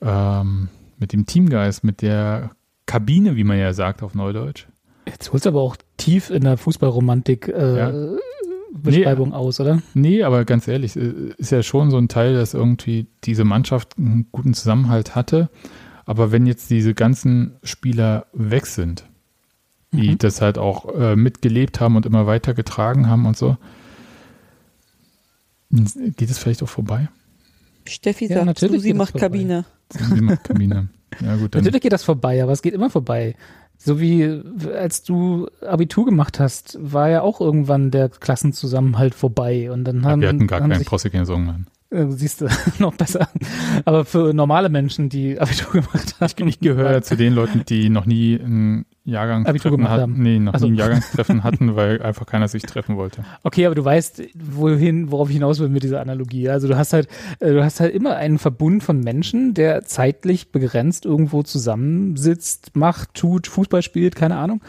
ähm, mit dem Teamgeist, mit der Kabine, wie man ja sagt auf Neudeutsch? Jetzt holst du aber auch tief in der Fußballromantik äh, ja. Beschreibung nee, aus, oder? Nee, aber ganz ehrlich, ist ja schon so ein Teil, dass irgendwie diese Mannschaft einen guten Zusammenhalt hatte. Aber wenn jetzt diese ganzen Spieler weg sind, die mhm. das halt auch äh, mitgelebt haben und immer weiter getragen haben und so, geht es vielleicht auch vorbei? Steffi ja, sagt, natürlich Susi macht Kabine. Susi macht Kabine. Ja, gut, natürlich geht das vorbei, aber es geht immer vorbei. So wie als du Abitur gemacht hast, war ja auch irgendwann der Klassenzusammenhalt vorbei und dann haben ja, wir hatten gar keinen Prosecution äh, siehst du, noch besser. Aber für normale Menschen, die Abitur gemacht haben. Ich gehöre zu den Leuten, die noch nie ein Jahrgangstreffen hatten. Nee, noch also. nie ein Jahrgangstreffen hatten, weil einfach keiner sich treffen wollte. Okay, aber du weißt, wohin, worauf ich hinaus will mit dieser Analogie. Also du hast halt, äh, du hast halt immer einen Verbund von Menschen, der zeitlich begrenzt irgendwo zusammensitzt, macht, tut, Fußball spielt, keine Ahnung.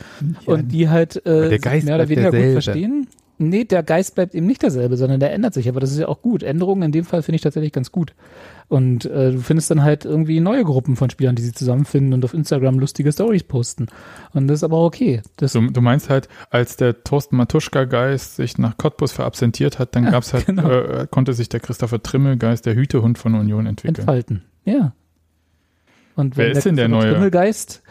Ja, und die halt äh, mehr oder weniger gut verstehen. Nee, der Geist bleibt eben nicht derselbe, sondern der ändert sich. Aber das ist ja auch gut. Änderungen in dem Fall finde ich tatsächlich ganz gut. Und äh, du findest dann halt irgendwie neue Gruppen von Spielern, die sich zusammenfinden und auf Instagram lustige Stories posten. Und das ist aber okay. Das du, du meinst halt, als der Thorsten Matuschka-Geist sich nach Cottbus verabsentiert hat, dann ja, gab's halt, genau. äh, konnte sich der Christopher Trimmel-Geist, der Hütehund von Union entwickeln. Entfalten, ja. Und Wer ist denn der neue? Trimmelgeist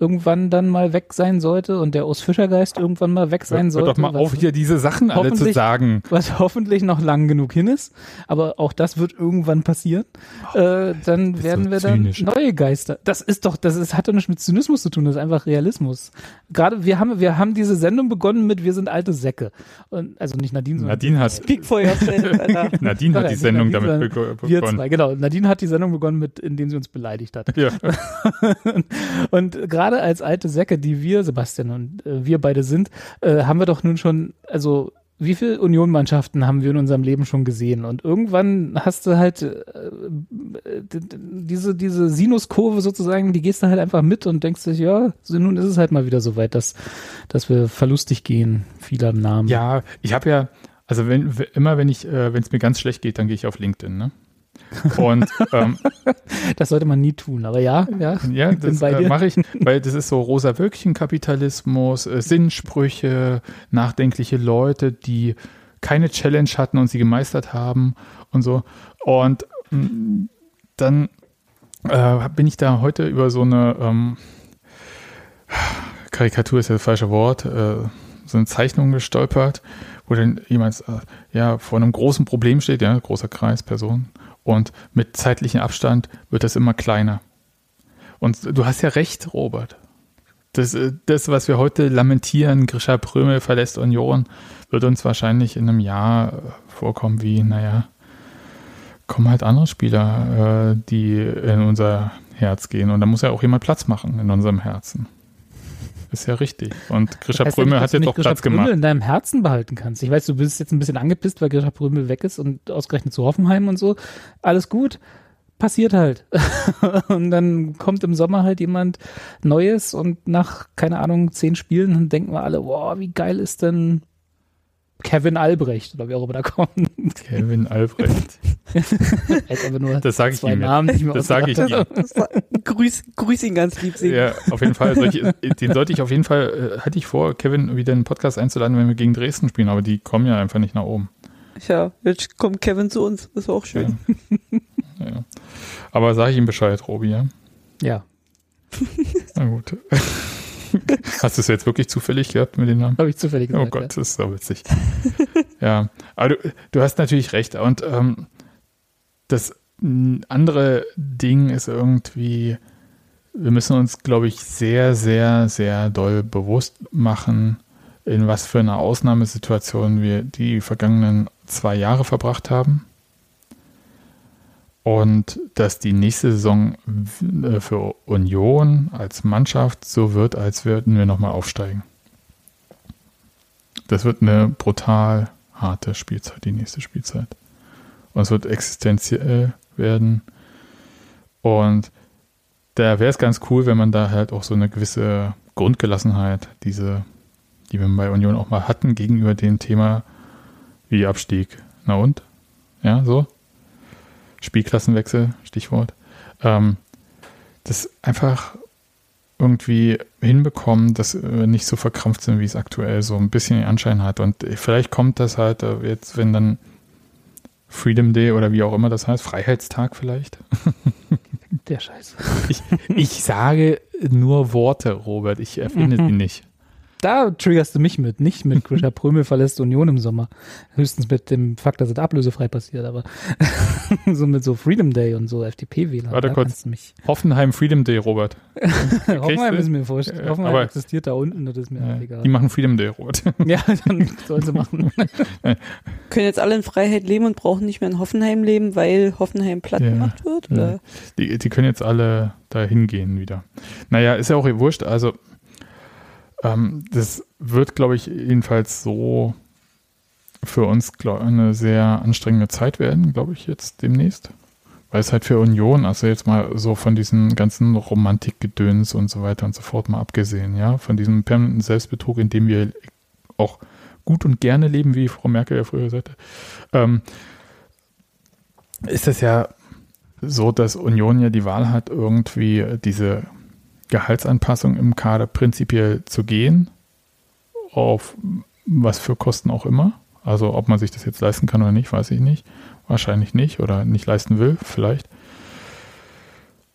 irgendwann dann mal weg sein sollte und der Urs Fischergeist irgendwann mal weg sein Hör, sollte. Hör doch mal auf, hier diese Sachen alle zu sagen. Was hoffentlich noch lang genug hin ist, aber auch das wird irgendwann passieren. Oh, äh, dann werden so wir dann neue Geister. Das ist doch, das ist, hat doch nichts mit Zynismus zu tun, das ist einfach Realismus. Gerade wir haben, wir haben diese Sendung begonnen mit Wir sind alte Säcke. Und, also nicht Nadine, sondern Nadine hat, Nadine hat die Sendung Nadine, damit begonnen. Wir zwei, genau. Nadine hat die Sendung begonnen mit, indem sie uns beleidigt hat. Ja. und gerade gerade als alte Säcke, die wir, Sebastian und äh, wir beide sind, äh, haben wir doch nun schon, also wie viele Unionmannschaften haben wir in unserem Leben schon gesehen? Und irgendwann hast du halt äh, diese, diese Sinuskurve sozusagen, die gehst du halt einfach mit und denkst dich, ja, nun ist es halt mal wieder so weit, dass, dass wir verlustig gehen, vieler Namen. Ja, ich habe ja, also wenn, immer wenn ich, äh, wenn es mir ganz schlecht geht, dann gehe ich auf LinkedIn, ne? Und ähm, das sollte man nie tun, aber ja, ja, ja das äh, mache ich, weil das ist so rosa Wölkchen-Kapitalismus, äh, Sinnsprüche, nachdenkliche Leute, die keine Challenge hatten und sie gemeistert haben und so. Und mh, mm, dann äh, bin ich da heute über so eine ähm, Karikatur ist ja das falsche Wort, äh, so eine Zeichnung gestolpert, wo dann jemand äh, ja vor einem großen Problem steht, ja, großer Kreis, Person, und mit zeitlichem Abstand wird das immer kleiner. Und du hast ja recht, Robert. Das, äh, das was wir heute lamentieren, Grisha Prömel verlässt Union, wird uns wahrscheinlich in einem Jahr äh, vorkommen wie, naja, kommen halt andere Spieler, äh, die in unser Herz gehen. Und da muss ja auch jemand Platz machen in unserem Herzen. Ist ja richtig. Und Grisha das heißt Prömel hat jetzt auch Platz Prömel gemacht. in deinem Herzen behalten kannst. Ich weiß, du bist jetzt ein bisschen angepisst, weil Grisha Prömel weg ist und ausgerechnet zu Hoffenheim und so. Alles gut. Passiert halt. und dann kommt im Sommer halt jemand Neues und nach, keine Ahnung, zehn Spielen denken wir alle, wow, wie geil ist denn Kevin Albrecht oder wie auch immer da kommt. Kevin Albrecht. das sage ich ihm. Namen, das sage ich ihm. grüß, grüß ihn ganz lieb. Sehen. Ja, auf jeden Fall. Solche, den sollte ich auf jeden Fall, äh, hatte ich vor, Kevin wieder in den Podcast einzuladen, wenn wir gegen Dresden spielen, aber die kommen ja einfach nicht nach oben. Ja, jetzt kommt Kevin zu uns. Das ist auch schön. Ja. ja. Aber sage ich ihm Bescheid, Robi, ja? Ja. Na gut. Hast du es jetzt wirklich zufällig gehabt mit dem Namen? Habe ich zufällig gesagt. Oh Gott, ja. das ist so witzig. ja, aber du, du hast natürlich recht. Und ähm, das andere Ding ist irgendwie, wir müssen uns, glaube ich, sehr, sehr, sehr doll bewusst machen, in was für einer Ausnahmesituation wir die vergangenen zwei Jahre verbracht haben. Und dass die nächste Saison äh, für Union als Mannschaft so wird, als würden wir nochmal aufsteigen. Das wird eine brutal harte Spielzeit, die nächste Spielzeit. Und es wird existenziell werden. Und da wäre es ganz cool, wenn man da halt auch so eine gewisse Grundgelassenheit, diese, die wir bei Union auch mal hatten, gegenüber dem Thema wie Abstieg. Na und? Ja, so? Spielklassenwechsel, Stichwort. Ähm, das einfach irgendwie hinbekommen, dass wir nicht so verkrampft sind, wie es aktuell so ein bisschen den Anschein hat. Und vielleicht kommt das halt äh, jetzt, wenn dann Freedom Day oder wie auch immer das heißt, Freiheitstag vielleicht. Der Scheiß. Ich, ich sage nur Worte, Robert. Ich erfinde sie nicht. Da triggerst du mich mit, nicht mit Grisha Prömel verlässt Union im Sommer. Höchstens mit dem Fakt, dass es ablösefrei passiert, aber so mit so Freedom Day und so FDP-Wähler. Warte kurz. Hoffenheim Freedom Day, Robert. Hoffenheim ist mir wurscht. Hoffenheim aber, existiert da unten, das ist mir ja, egal. Die machen Freedom Day, Robert. ja, dann sollen sie machen. Können jetzt alle in Freiheit leben und brauchen nicht mehr in Hoffenheim leben, weil Hoffenheim platt ja, gemacht wird? Ja. Die, die können jetzt alle da hingehen wieder. Naja, ist ja auch ihr wurscht. Also ähm, das wird, glaube ich, jedenfalls so für uns glaub, eine sehr anstrengende Zeit werden, glaube ich, jetzt demnächst. Weil es halt für Union, also jetzt mal so von diesen ganzen Romantikgedöns und so weiter und so fort mal abgesehen, ja, von diesem permanenten Selbstbetrug, in dem wir auch gut und gerne leben, wie Frau Merkel ja früher sagte, ähm, ist das ja so, dass Union ja die Wahl hat, irgendwie diese Gehaltsanpassung im Kader prinzipiell zu gehen, auf was für Kosten auch immer. Also ob man sich das jetzt leisten kann oder nicht, weiß ich nicht. Wahrscheinlich nicht oder nicht leisten will, vielleicht.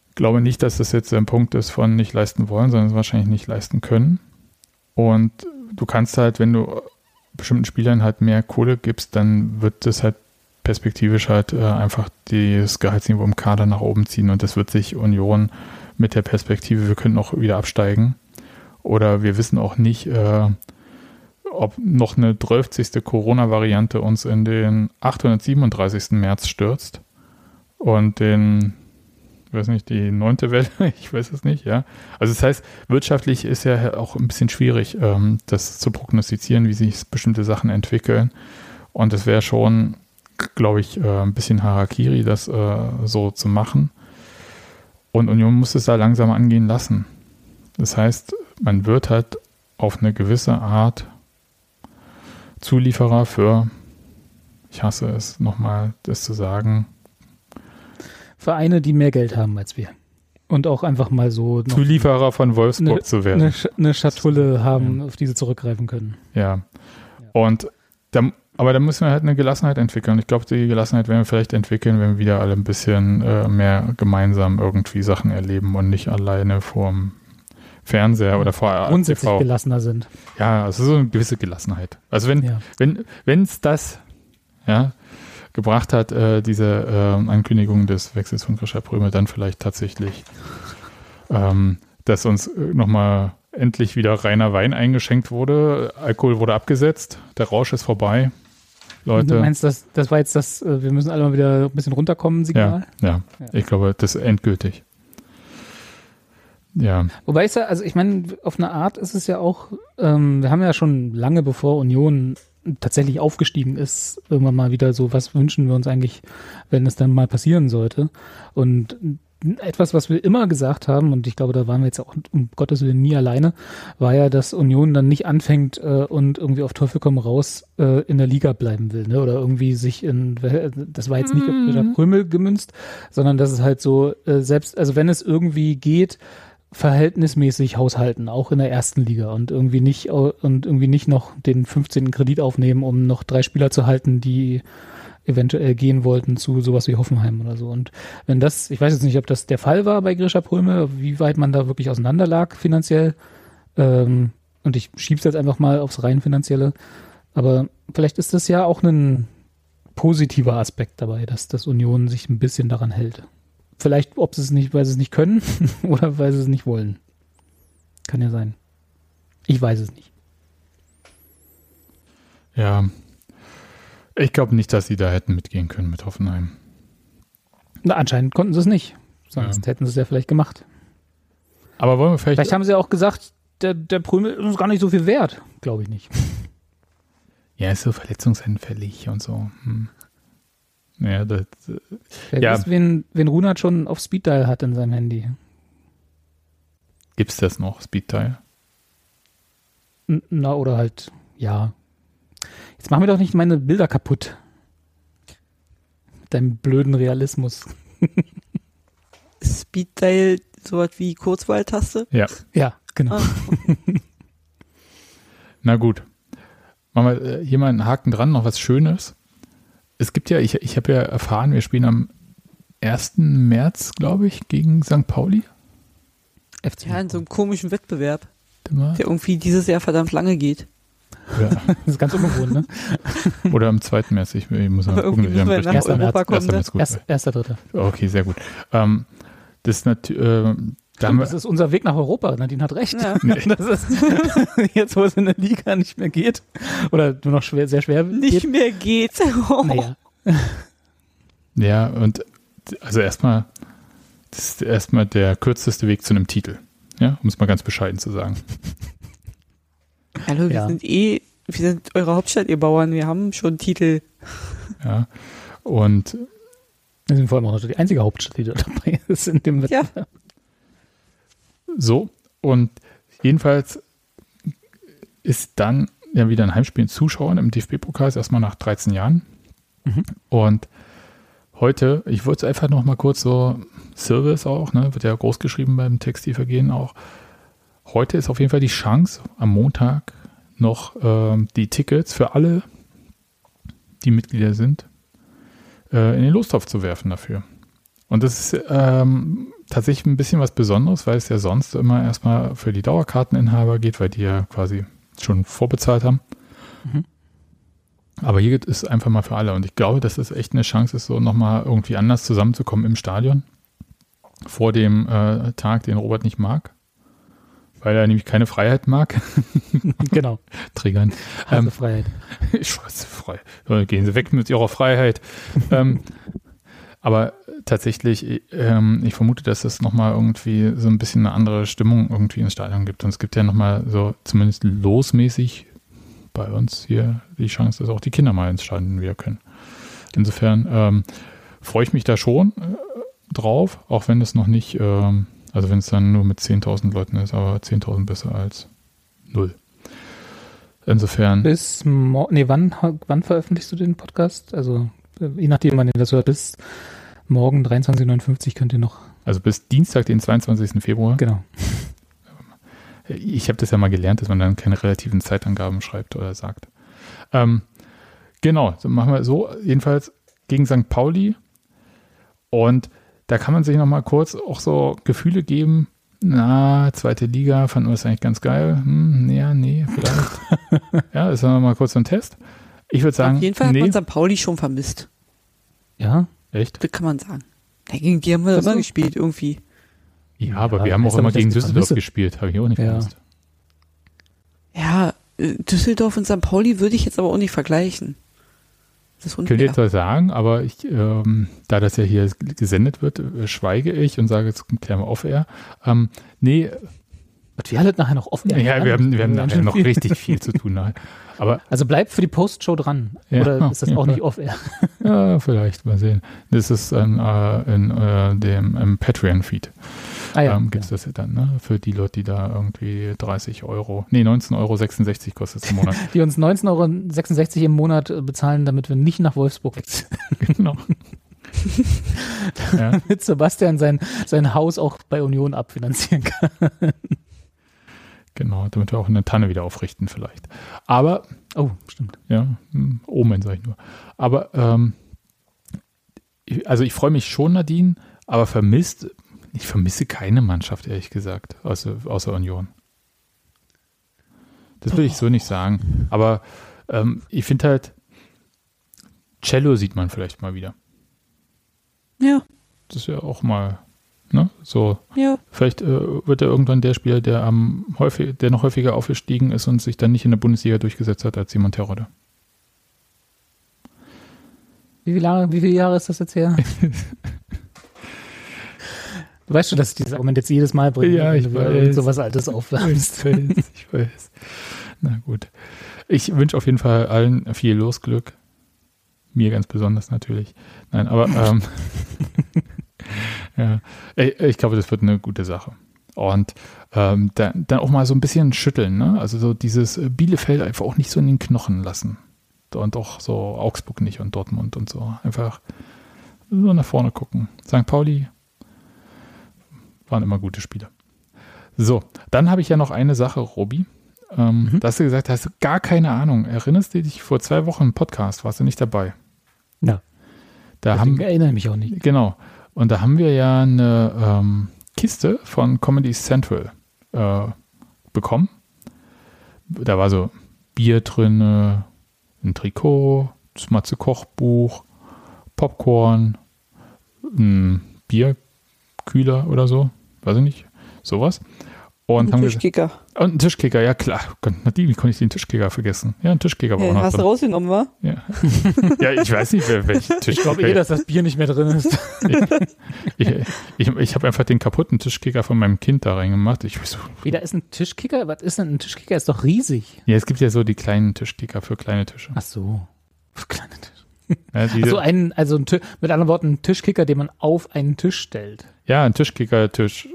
Ich glaube nicht, dass das jetzt ein Punkt ist von nicht leisten wollen, sondern es wahrscheinlich nicht leisten können. Und du kannst halt, wenn du bestimmten Spielern halt mehr Kohle gibst, dann wird das halt perspektivisch halt äh, einfach das Gehaltsniveau im Kader nach oben ziehen und das wird sich Union mit der Perspektive, wir könnten auch wieder absteigen. Oder wir wissen auch nicht, äh, ob noch eine 12. Corona-Variante uns in den 837. März stürzt und den, weiß nicht, die neunte Welle, ich weiß es nicht, ja. Also das heißt, wirtschaftlich ist ja auch ein bisschen schwierig, ähm, das zu prognostizieren, wie sich bestimmte Sachen entwickeln. Und es wäre schon, glaube ich, äh, ein bisschen Harakiri, das äh, so zu machen. Und Union muss es da langsam angehen lassen. Das heißt, man wird halt auf eine gewisse Art Zulieferer für, ich hasse es nochmal, das zu sagen. Vereine, die mehr Geld haben als wir. Und auch einfach mal so. Zulieferer von Wolfsburg eine, zu werden. Eine, eine Schatulle haben, ja. auf die sie zurückgreifen können. Ja. ja. Und da, aber da müssen wir halt eine Gelassenheit entwickeln. Ich glaube, die Gelassenheit werden wir vielleicht entwickeln, wenn wir wieder alle ein bisschen äh, mehr gemeinsam irgendwie Sachen erleben und nicht alleine vorm Fernseher oder vor Grundsätzlich TV. gelassener sind. Ja, also so eine gewisse Gelassenheit. Also wenn ja. wenn es das ja, gebracht hat, äh, diese äh, Ankündigung des Wechsels von Grisha Prömel, dann vielleicht tatsächlich, ähm, dass uns äh, nochmal endlich wieder reiner Wein eingeschenkt wurde. Alkohol wurde abgesetzt, der Rausch ist vorbei. Leute. Du meinst, das, das war jetzt das, äh, wir müssen alle mal wieder ein bisschen runterkommen, Signal? Ja, ja. ja. ich glaube, das ist endgültig. Ja. Wobei ich also ich meine, auf eine Art ist es ja auch, ähm, wir haben ja schon lange bevor Union tatsächlich aufgestiegen ist, irgendwann mal wieder so, was wünschen wir uns eigentlich, wenn es dann mal passieren sollte. Und etwas, was wir immer gesagt haben, und ich glaube, da waren wir jetzt auch um Gottes Willen nie alleine, war ja, dass Union dann nicht anfängt äh, und irgendwie auf Teufel komm raus äh, in der Liga bleiben will, ne? Oder irgendwie sich in, das war jetzt nicht auf der mhm. Prümmel gemünzt, sondern dass es halt so, äh, selbst, also wenn es irgendwie geht, verhältnismäßig haushalten, auch in der ersten Liga und irgendwie nicht und irgendwie nicht noch den 15. Kredit aufnehmen, um noch drei Spieler zu halten, die eventuell gehen wollten zu sowas wie Hoffenheim oder so. Und wenn das, ich weiß jetzt nicht, ob das der Fall war bei Grisha Pröme, wie weit man da wirklich auseinander lag finanziell. Ähm, und ich schieb's jetzt einfach mal aufs rein finanzielle. Aber vielleicht ist das ja auch ein positiver Aspekt dabei, dass das Union sich ein bisschen daran hält. Vielleicht, ob sie es nicht, weil sie es nicht können oder weil sie es nicht wollen. Kann ja sein. Ich weiß es nicht. Ja, ich glaube nicht, dass sie da hätten mitgehen können mit Hoffenheim. Na, anscheinend konnten sie es nicht. Sonst ja. hätten sie es ja vielleicht gemacht. Aber wollen wir vielleicht. Vielleicht haben sie auch gesagt, der, der Prümel ist uns gar nicht so viel wert. Glaube ich nicht. Ja, ist so verletzungsanfällig und so. Hm. Ja, das. Wer ja. weiß, wen, wen Runert schon auf Speeddial hat in seinem Handy. Gibt's das noch, Speeddial? Na, oder halt, ja, Jetzt mach mir doch nicht meine Bilder kaputt. Mit deinem blöden Realismus. Speeddial sowas wie Kurzwahltaste? Ja. Ja, genau. Ah. Na gut. Machen wir äh, hier mal einen Haken dran, noch was Schönes. Es gibt ja, ich, ich habe ja erfahren, wir spielen am 1. März, glaube ich, gegen St. Pauli. FC. Ja, in so einem komischen Wettbewerb, der irgendwie dieses Jahr verdammt lange geht. Ja. Das ist ganz ungewohnt, ne? Oder am 2. März. Ich, ich muss mal gucken. Wir nach erster Europa März, kommen. Erster, März, erster, dritter. Okay, sehr gut. Ähm, das ist natürlich. Äh, Stimmt, das ist unser Weg nach Europa. Nadine hat recht. Ja. Das ist jetzt, wo es in der Liga nicht mehr geht oder nur noch schwer, sehr schwer nicht geht. mehr geht. Oh. Naja. Ja, und also erstmal, das ist erstmal der kürzeste Weg zu einem Titel. Ja, um es mal ganz bescheiden zu sagen. Hallo, wir ja. sind eh, wir sind eure Hauptstadt, ihr Bauern, wir haben schon Titel. Ja, und wir sind vor allem auch die einzige Hauptstadt, die da dabei ist in dem Wettbewerb. Ja. So, und jedenfalls ist dann ja wieder ein Heimspiel in Zuschauern im DFB-Pokal, erstmal nach 13 Jahren. Mhm. Und heute, ich wollte einfach noch mal kurz so, Service auch, ne, wird ja groß geschrieben beim Textilvergehen auch, heute ist auf jeden Fall die Chance, am Montag noch äh, die Tickets für alle, die Mitglieder sind, äh, in den Lostopf zu werfen dafür. Und das ist ähm, tatsächlich ein bisschen was Besonderes, weil es ja sonst immer erstmal für die Dauerkarteninhaber geht, weil die ja quasi schon vorbezahlt haben. Mhm. Aber hier geht es einfach mal für alle. Und ich glaube, dass es echt eine Chance ist, so nochmal irgendwie anders zusammenzukommen im Stadion. Vor dem äh, Tag, den Robert nicht mag weil er nämlich keine Freiheit mag. genau. Triggern. Ähm, Freiheit. Ich weiß, frei. Gehen Sie weg mit Ihrer Freiheit. ähm, aber tatsächlich, ähm, ich vermute, dass es nochmal irgendwie so ein bisschen eine andere Stimmung irgendwie ins Stadion gibt. Und es gibt ja nochmal so zumindest losmäßig bei uns hier die Chance, dass auch die Kinder mal ins Stadion wieder können. Insofern ähm, freue ich mich da schon äh, drauf, auch wenn es noch nicht ähm, also wenn es dann nur mit 10.000 Leuten ist, aber 10.000 besser als null. Insofern. Bis, nee, wann, wann veröffentlichst du den Podcast? Also, äh, je nachdem, wann ihr das hört, bis morgen 23.59 könnt ihr noch. Also bis Dienstag, den 22. Februar? Genau. Ich habe das ja mal gelernt, dass man dann keine relativen Zeitangaben schreibt oder sagt. Ähm, genau, so machen wir so. Jedenfalls gegen St. Pauli. Und da kann man sich noch mal kurz auch so Gefühle geben. Na, zweite Liga, fanden wir das eigentlich ganz geil. Hm, ja, nee, vielleicht. ja, ist noch mal kurz so ein Test. Ich würde sagen, Auf jeden Fall nee. hat man St. Pauli schon vermisst. Ja, echt? Das kann man sagen. gegen die haben wir immer gespielt, irgendwie. Ja, aber ja, wir haben auch immer gegen Düsseldorf gespielt, habe ich auch nicht ja. vermisst. Ja, äh, Düsseldorf und St. Pauli würde ich jetzt aber auch nicht vergleichen. Das ist unfair. Könnte jetzt was sagen, aber ich, ähm, da das ja hier gesendet wird, äh, schweige ich und sage, jetzt klären wir off-air. Ähm, nee. Was wir alle nachher noch offen Ja, wir haben, wir haben nachher noch richtig viel zu tun. Aber, also bleibt für die Postshow dran. Ja, Oder ist das auch nicht off-air? Ja, vielleicht, mal sehen. Das ist in, äh, in äh, dem Patreon-Feed. Ah, ja, ähm, gibt es ja. das ja dann, ne? Für die Leute, die da irgendwie 30 Euro, nee, 19,66 Euro kostet es im Monat. die uns 19,66 Euro im Monat bezahlen, damit wir nicht nach Wolfsburg wechseln. genau. ja. Damit Sebastian sein, sein Haus auch bei Union abfinanzieren kann. Genau, damit wir auch eine Tanne wieder aufrichten vielleicht. Aber, oh, stimmt. Ja, hm, Omen sage ich nur. Aber, ähm, also ich freue mich schon, Nadine, aber vermisst ich vermisse keine Mannschaft, ehrlich gesagt, außer, außer Union. Das will ich so nicht sagen. Aber ähm, ich finde halt, Cello sieht man vielleicht mal wieder. Ja. Das ist ja auch mal, ne? So. Ja. Vielleicht äh, wird er irgendwann der Spieler, der am häufig, der noch häufiger aufgestiegen ist und sich dann nicht in der Bundesliga durchgesetzt hat als Simon Terodde. Wie viele Jahre, wie viele Jahre ist das jetzt her? Du weißt schon, dass ich dieses Argument jetzt jedes Mal bringe, ja, ich wenn du sowas Altes aufwärmst. Ich weiß, ich weiß. Na gut. Ich wünsche auf jeden Fall allen viel Losglück. Mir ganz besonders natürlich. Nein, aber ähm, ja, ich glaube, das wird eine gute Sache. Und ähm, dann, dann auch mal so ein bisschen schütteln, ne? Also so dieses Bielefeld einfach auch nicht so in den Knochen lassen. Und auch so Augsburg nicht und Dortmund und so. Einfach so nach vorne gucken. St. Pauli waren immer gute Spiele. So, dann habe ich ja noch eine Sache, Robi. Ähm, mhm. Da hast du gesagt, hast du gar keine Ahnung. Erinnerst du dich vor zwei Wochen im Podcast? Warst du nicht dabei? Ja. Da haben, erinnere mich auch nicht. Genau. Und da haben wir ja eine ähm, Kiste von Comedy Central äh, bekommen. Da war so Bier drin, ein Trikot, das Matze Kochbuch, Popcorn, ein Bierkühler oder so, weiß ich nicht, sowas. Und ein Tischkicker. Gesagt, und ein Tischkicker, ja klar. Nadine, wie konnte ich den Tischkicker vergessen? Ja, ein Tischkicker war ja, auch noch Hast drin. du rausgenommen, wa? Ja. ja, ich weiß nicht, wer, welcher Tischkicker. Ich glaube eh, dass das Bier nicht mehr drin ist. ich ich, ich, ich habe einfach den kaputten Tischkicker von meinem Kind da reingemacht. Ich so, wie, da ist ein Tischkicker? Was ist denn ein Tischkicker? Ist doch riesig. Ja, es gibt ja so die kleinen Tischkicker für kleine Tische. Ach so. Für kleine Tische. Ja, also einen, also ein, mit anderen Worten, ein Tischkicker, den man auf einen Tisch stellt. Ja, ein Tischkicker-Tisch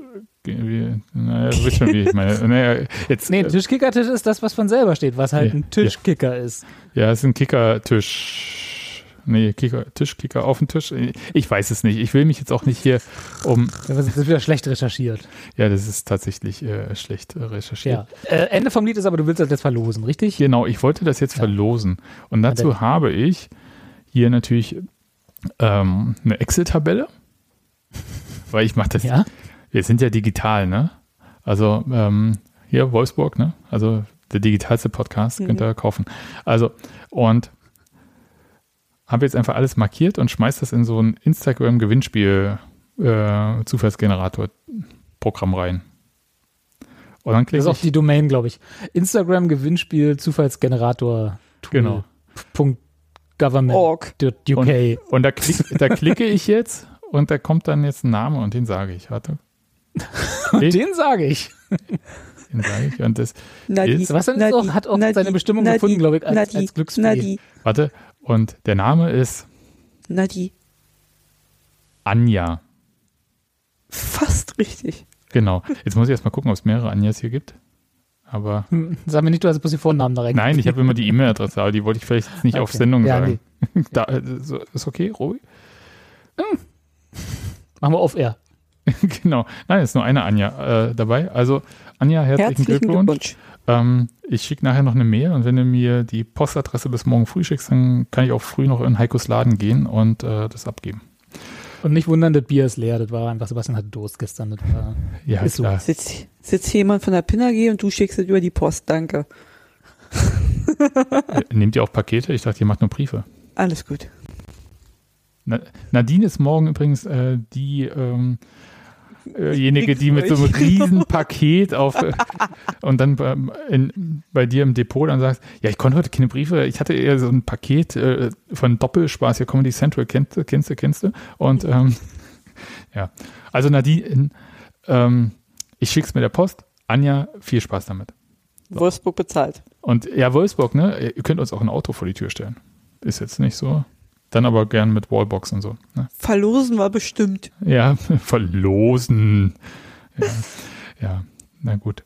naja, du schon, wie ich meine. Naja, jetzt, nee, ein Tischkickertisch ist das, was von selber steht, was halt ein Tischkicker ja. ist. Ja, es ist ein Kickertisch. Nee, Kicker, Tischkicker auf dem Tisch. Ich weiß es nicht. Ich will mich jetzt auch nicht hier um. Das ist wieder schlecht recherchiert. Ja, das ist tatsächlich äh, schlecht äh, recherchiert. Ja. Äh, Ende vom Lied ist aber, du willst das jetzt verlosen, richtig? Genau, ich wollte das jetzt verlosen. Und dazu ja, habe ich hier natürlich ähm, eine Excel-Tabelle. Weil ich mache das. Ja? wir sind ja digital, ne? Also ähm, hier Wolfsburg, ne? Also der digitalste Podcast mhm. könnt ihr kaufen. Also und habe jetzt einfach alles markiert und schmeiß das in so ein Instagram-Gewinnspiel äh, Zufallsgenerator-Programm rein. Und dann das ist auch die Domain, glaube ich. Instagram Gewinnspiel Zufallsgenerator Genau. Government.uk. Und, und da, klick, da klicke ich jetzt und da kommt dann jetzt ein Name und den sage ich. Warte. den sage ich. Den sage ich. Und das Nadi, ist, was Nadi, auch, hat auch Nadi, seine Bestimmung Nadi, gefunden, glaube ich, als, Nadi, als Glücksspiel. Nadi. Warte, und der Name ist Nadi. Anja. Fast richtig. Genau. Jetzt muss ich erst mal gucken, ob es mehrere Anjas hier gibt. Aber. Hm, sag mir nicht, du hast bloß die Vornamen da rein. Nein, ich habe immer die E-Mail-Adresse, aber die wollte ich vielleicht nicht okay. auf Sendung ja, sagen. Nee. da, so, ist okay, Robi? Hm. Machen wir auf Air. genau. Nein, ist nur eine Anja äh, dabei. Also, Anja, herzlichen, herzlichen Glückwunsch. Glückwunsch. Ähm, ich schicke nachher noch eine Mail und wenn du mir die Postadresse bis morgen früh schickst, dann kann ich auch früh noch in Heikos Laden gehen und äh, das abgeben. Und nicht wundern, das Bier ist leer. Das war einfach, Sebastian hatte Durst gestern. Das war, ja, ist klar. So. Sitzt, sitzt jemand von der Pinner und du schickst es über die Post. Danke. Nehmt ihr auch Pakete? Ich dachte, ihr macht nur Briefe. Alles gut. Nadine ist morgen übrigens äh, die ähm, diejenige, die mit so einem riesen Paket auf und dann bei, in, bei dir im Depot dann sagst, ja, ich konnte heute keine Briefe, ich hatte eher so ein Paket äh, von Doppelspaß hier Comedy Central, kennst du, kennst du, kennst du? Und ähm, ja, also Nadine, ähm, ich schick's mit der Post. Anja, viel Spaß damit. So. Wolfsburg bezahlt. Und ja, Wolfsburg, ne? Ihr könnt uns auch ein Auto vor die Tür stellen. Ist jetzt nicht so. Dann aber gern mit Wallbox und so. Ne? Verlosen war bestimmt. Ja, verlosen. Ja, ja, na gut.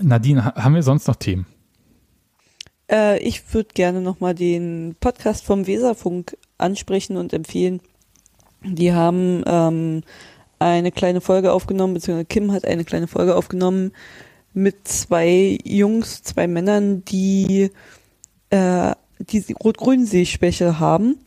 Nadine, haben wir sonst noch Themen? Äh, ich würde gerne nochmal den Podcast vom Weserfunk ansprechen und empfehlen. Die haben ähm, eine kleine Folge aufgenommen, beziehungsweise Kim hat eine kleine Folge aufgenommen mit zwei Jungs, zwei Männern, die äh, die Rot-Grün-Sehschwäche haben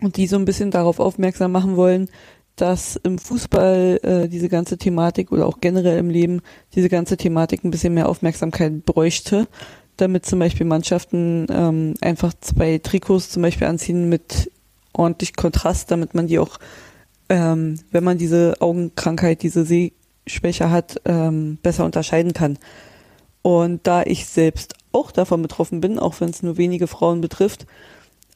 und die so ein bisschen darauf aufmerksam machen wollen, dass im Fußball äh, diese ganze Thematik oder auch generell im Leben diese ganze Thematik ein bisschen mehr Aufmerksamkeit bräuchte, damit zum Beispiel Mannschaften ähm, einfach zwei Trikots zum Beispiel anziehen mit ordentlich Kontrast, damit man die auch, ähm, wenn man diese Augenkrankheit, diese Sehschwäche hat, ähm, besser unterscheiden kann. Und da ich selbst auch davon betroffen bin, auch wenn es nur wenige Frauen betrifft,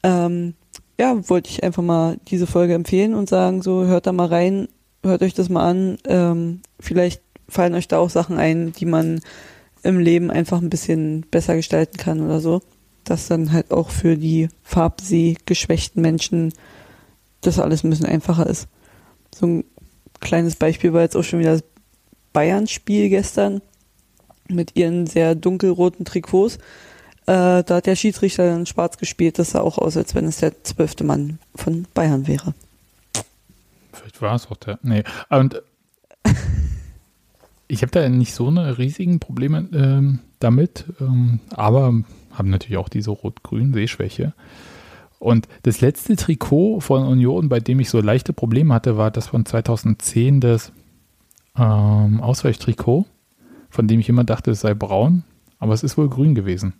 ähm, ja, wollte ich einfach mal diese Folge empfehlen und sagen, so hört da mal rein, hört euch das mal an. Ähm, vielleicht fallen euch da auch Sachen ein, die man im Leben einfach ein bisschen besser gestalten kann oder so. Dass dann halt auch für die farbsehgeschwächten Menschen das alles ein bisschen einfacher ist. So ein kleines Beispiel war jetzt auch schon wieder das Bayern-Spiel gestern mit ihren sehr dunkelroten Trikots. Äh, da hat der Schiedsrichter dann schwarz gespielt. Das sah auch aus, als wenn es der zwölfte Mann von Bayern wäre. Vielleicht war es auch der. Nee. Und ich habe da nicht so eine riesigen Probleme ähm, damit, ähm, aber haben natürlich auch diese rot-grün Sehschwäche. Und das letzte Trikot von Union, bei dem ich so leichte Probleme hatte, war das von 2010, das ähm, Ausweichtrikot, von dem ich immer dachte, es sei braun, aber es ist wohl grün gewesen.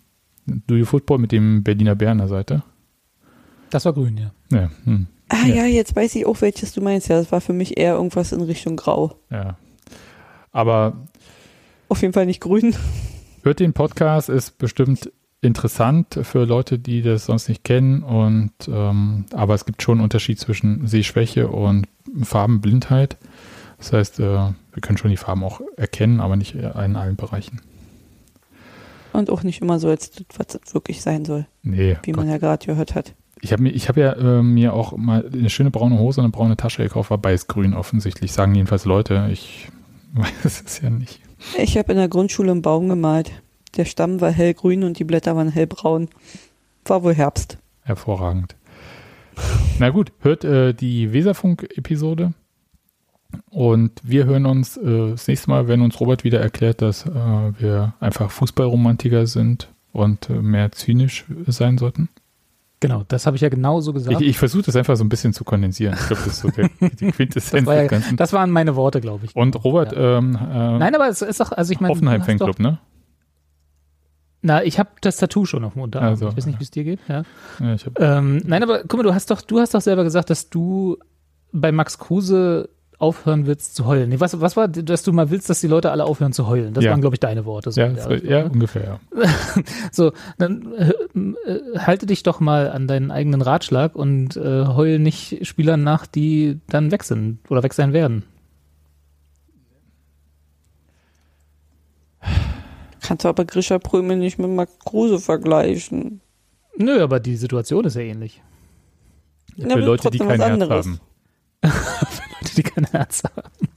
Do You Football mit dem Berliner Bär an der Seite. Das war grün, ja. Ja, hm. Ah ja. ja, jetzt weiß ich auch, welches du meinst. Ja, das war für mich eher irgendwas in Richtung Grau. Ja. Aber auf jeden Fall nicht grün. Hört den Podcast, ist bestimmt interessant für Leute, die das sonst nicht kennen. Und ähm, aber es gibt schon einen Unterschied zwischen Sehschwäche und Farbenblindheit. Das heißt, äh, wir können schon die Farben auch erkennen, aber nicht in allen Bereichen. Und auch nicht immer so, als das, was es wirklich sein soll. Nee. Wie Gott. man ja gerade gehört hat. Ich habe mir, ich ja äh, mir auch mal eine schöne braune Hose und eine braune Tasche gekauft, war beides grün offensichtlich, sagen jedenfalls Leute. Ich weiß es ja nicht. Ich habe in der Grundschule einen Baum gemalt. Der Stamm war hellgrün und die Blätter waren hellbraun. War wohl Herbst. Hervorragend. Na gut, hört äh, die Weserfunk-Episode. Und wir hören uns äh, das nächste Mal, wenn uns Robert wieder erklärt, dass äh, wir einfach Fußballromantiker sind und äh, mehr zynisch sein sollten. Genau, das habe ich ja genauso gesagt. Ich, ich versuche das einfach so ein bisschen zu kondensieren. Ich glaube, das ist so der, die Quintessenz das, war ja, das waren meine Worte, glaube ich. Und Robert, ja. ähm, äh, Nein, aber es ist doch, also ich meine. Hoffenheim Fanclub, ne? Na, ich habe das Tattoo schon auf dem Unterarm. Also, ich weiß nicht, wie es dir geht. Ja. ja ähm, nein, aber guck mal, du hast doch, du hast doch selber gesagt, dass du bei Max Kruse aufhören willst zu heulen. Nee, was, was war, dass du mal willst, dass die Leute alle aufhören zu heulen? Das ja. waren, glaube ich, deine Worte. So ja, so, ja, ungefähr, ja. so, dann äh, äh, halte dich doch mal an deinen eigenen Ratschlag und äh, heul nicht Spielern nach, die dann weg sind oder weg sein werden. Kannst du aber Grisha Prömel nicht mit Max Kruse vergleichen. Nö, aber die Situation ist ja ähnlich. Ja, für Leute, die kein Herz haben. Leute, die kein Herz haben.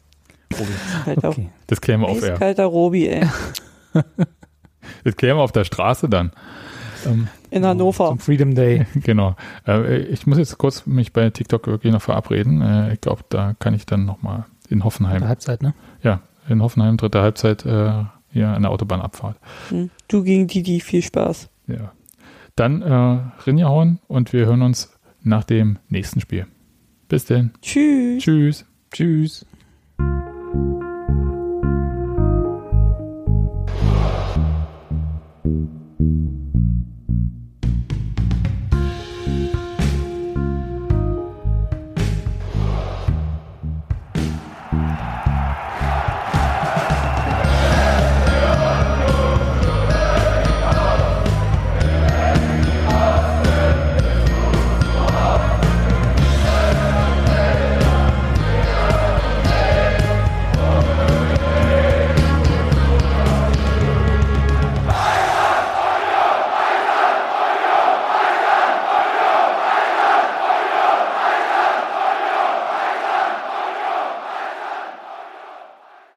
Kalter, okay. Das klären wir auf Air. Kalter Robi, ey. das klären wir auf der Straße dann. Ähm, In Hannover. Zum Freedom Day. Genau. Äh, ich muss jetzt kurz mich bei TikTok wirklich noch verabreden. Äh, ich glaube, da kann ich dann nochmal in Hoffenheim. Dritte Halbzeit, ne? Ja, in Hoffenheim, dritte Halbzeit äh, hier an der Autobahnabfahrt. Hm. Du gegen Didi, viel Spaß. Ja. Dann äh, Rinjahauen und wir hören uns nach dem nächsten Spiel. Bis denn. Tschüss. Tschüss. Tschüss.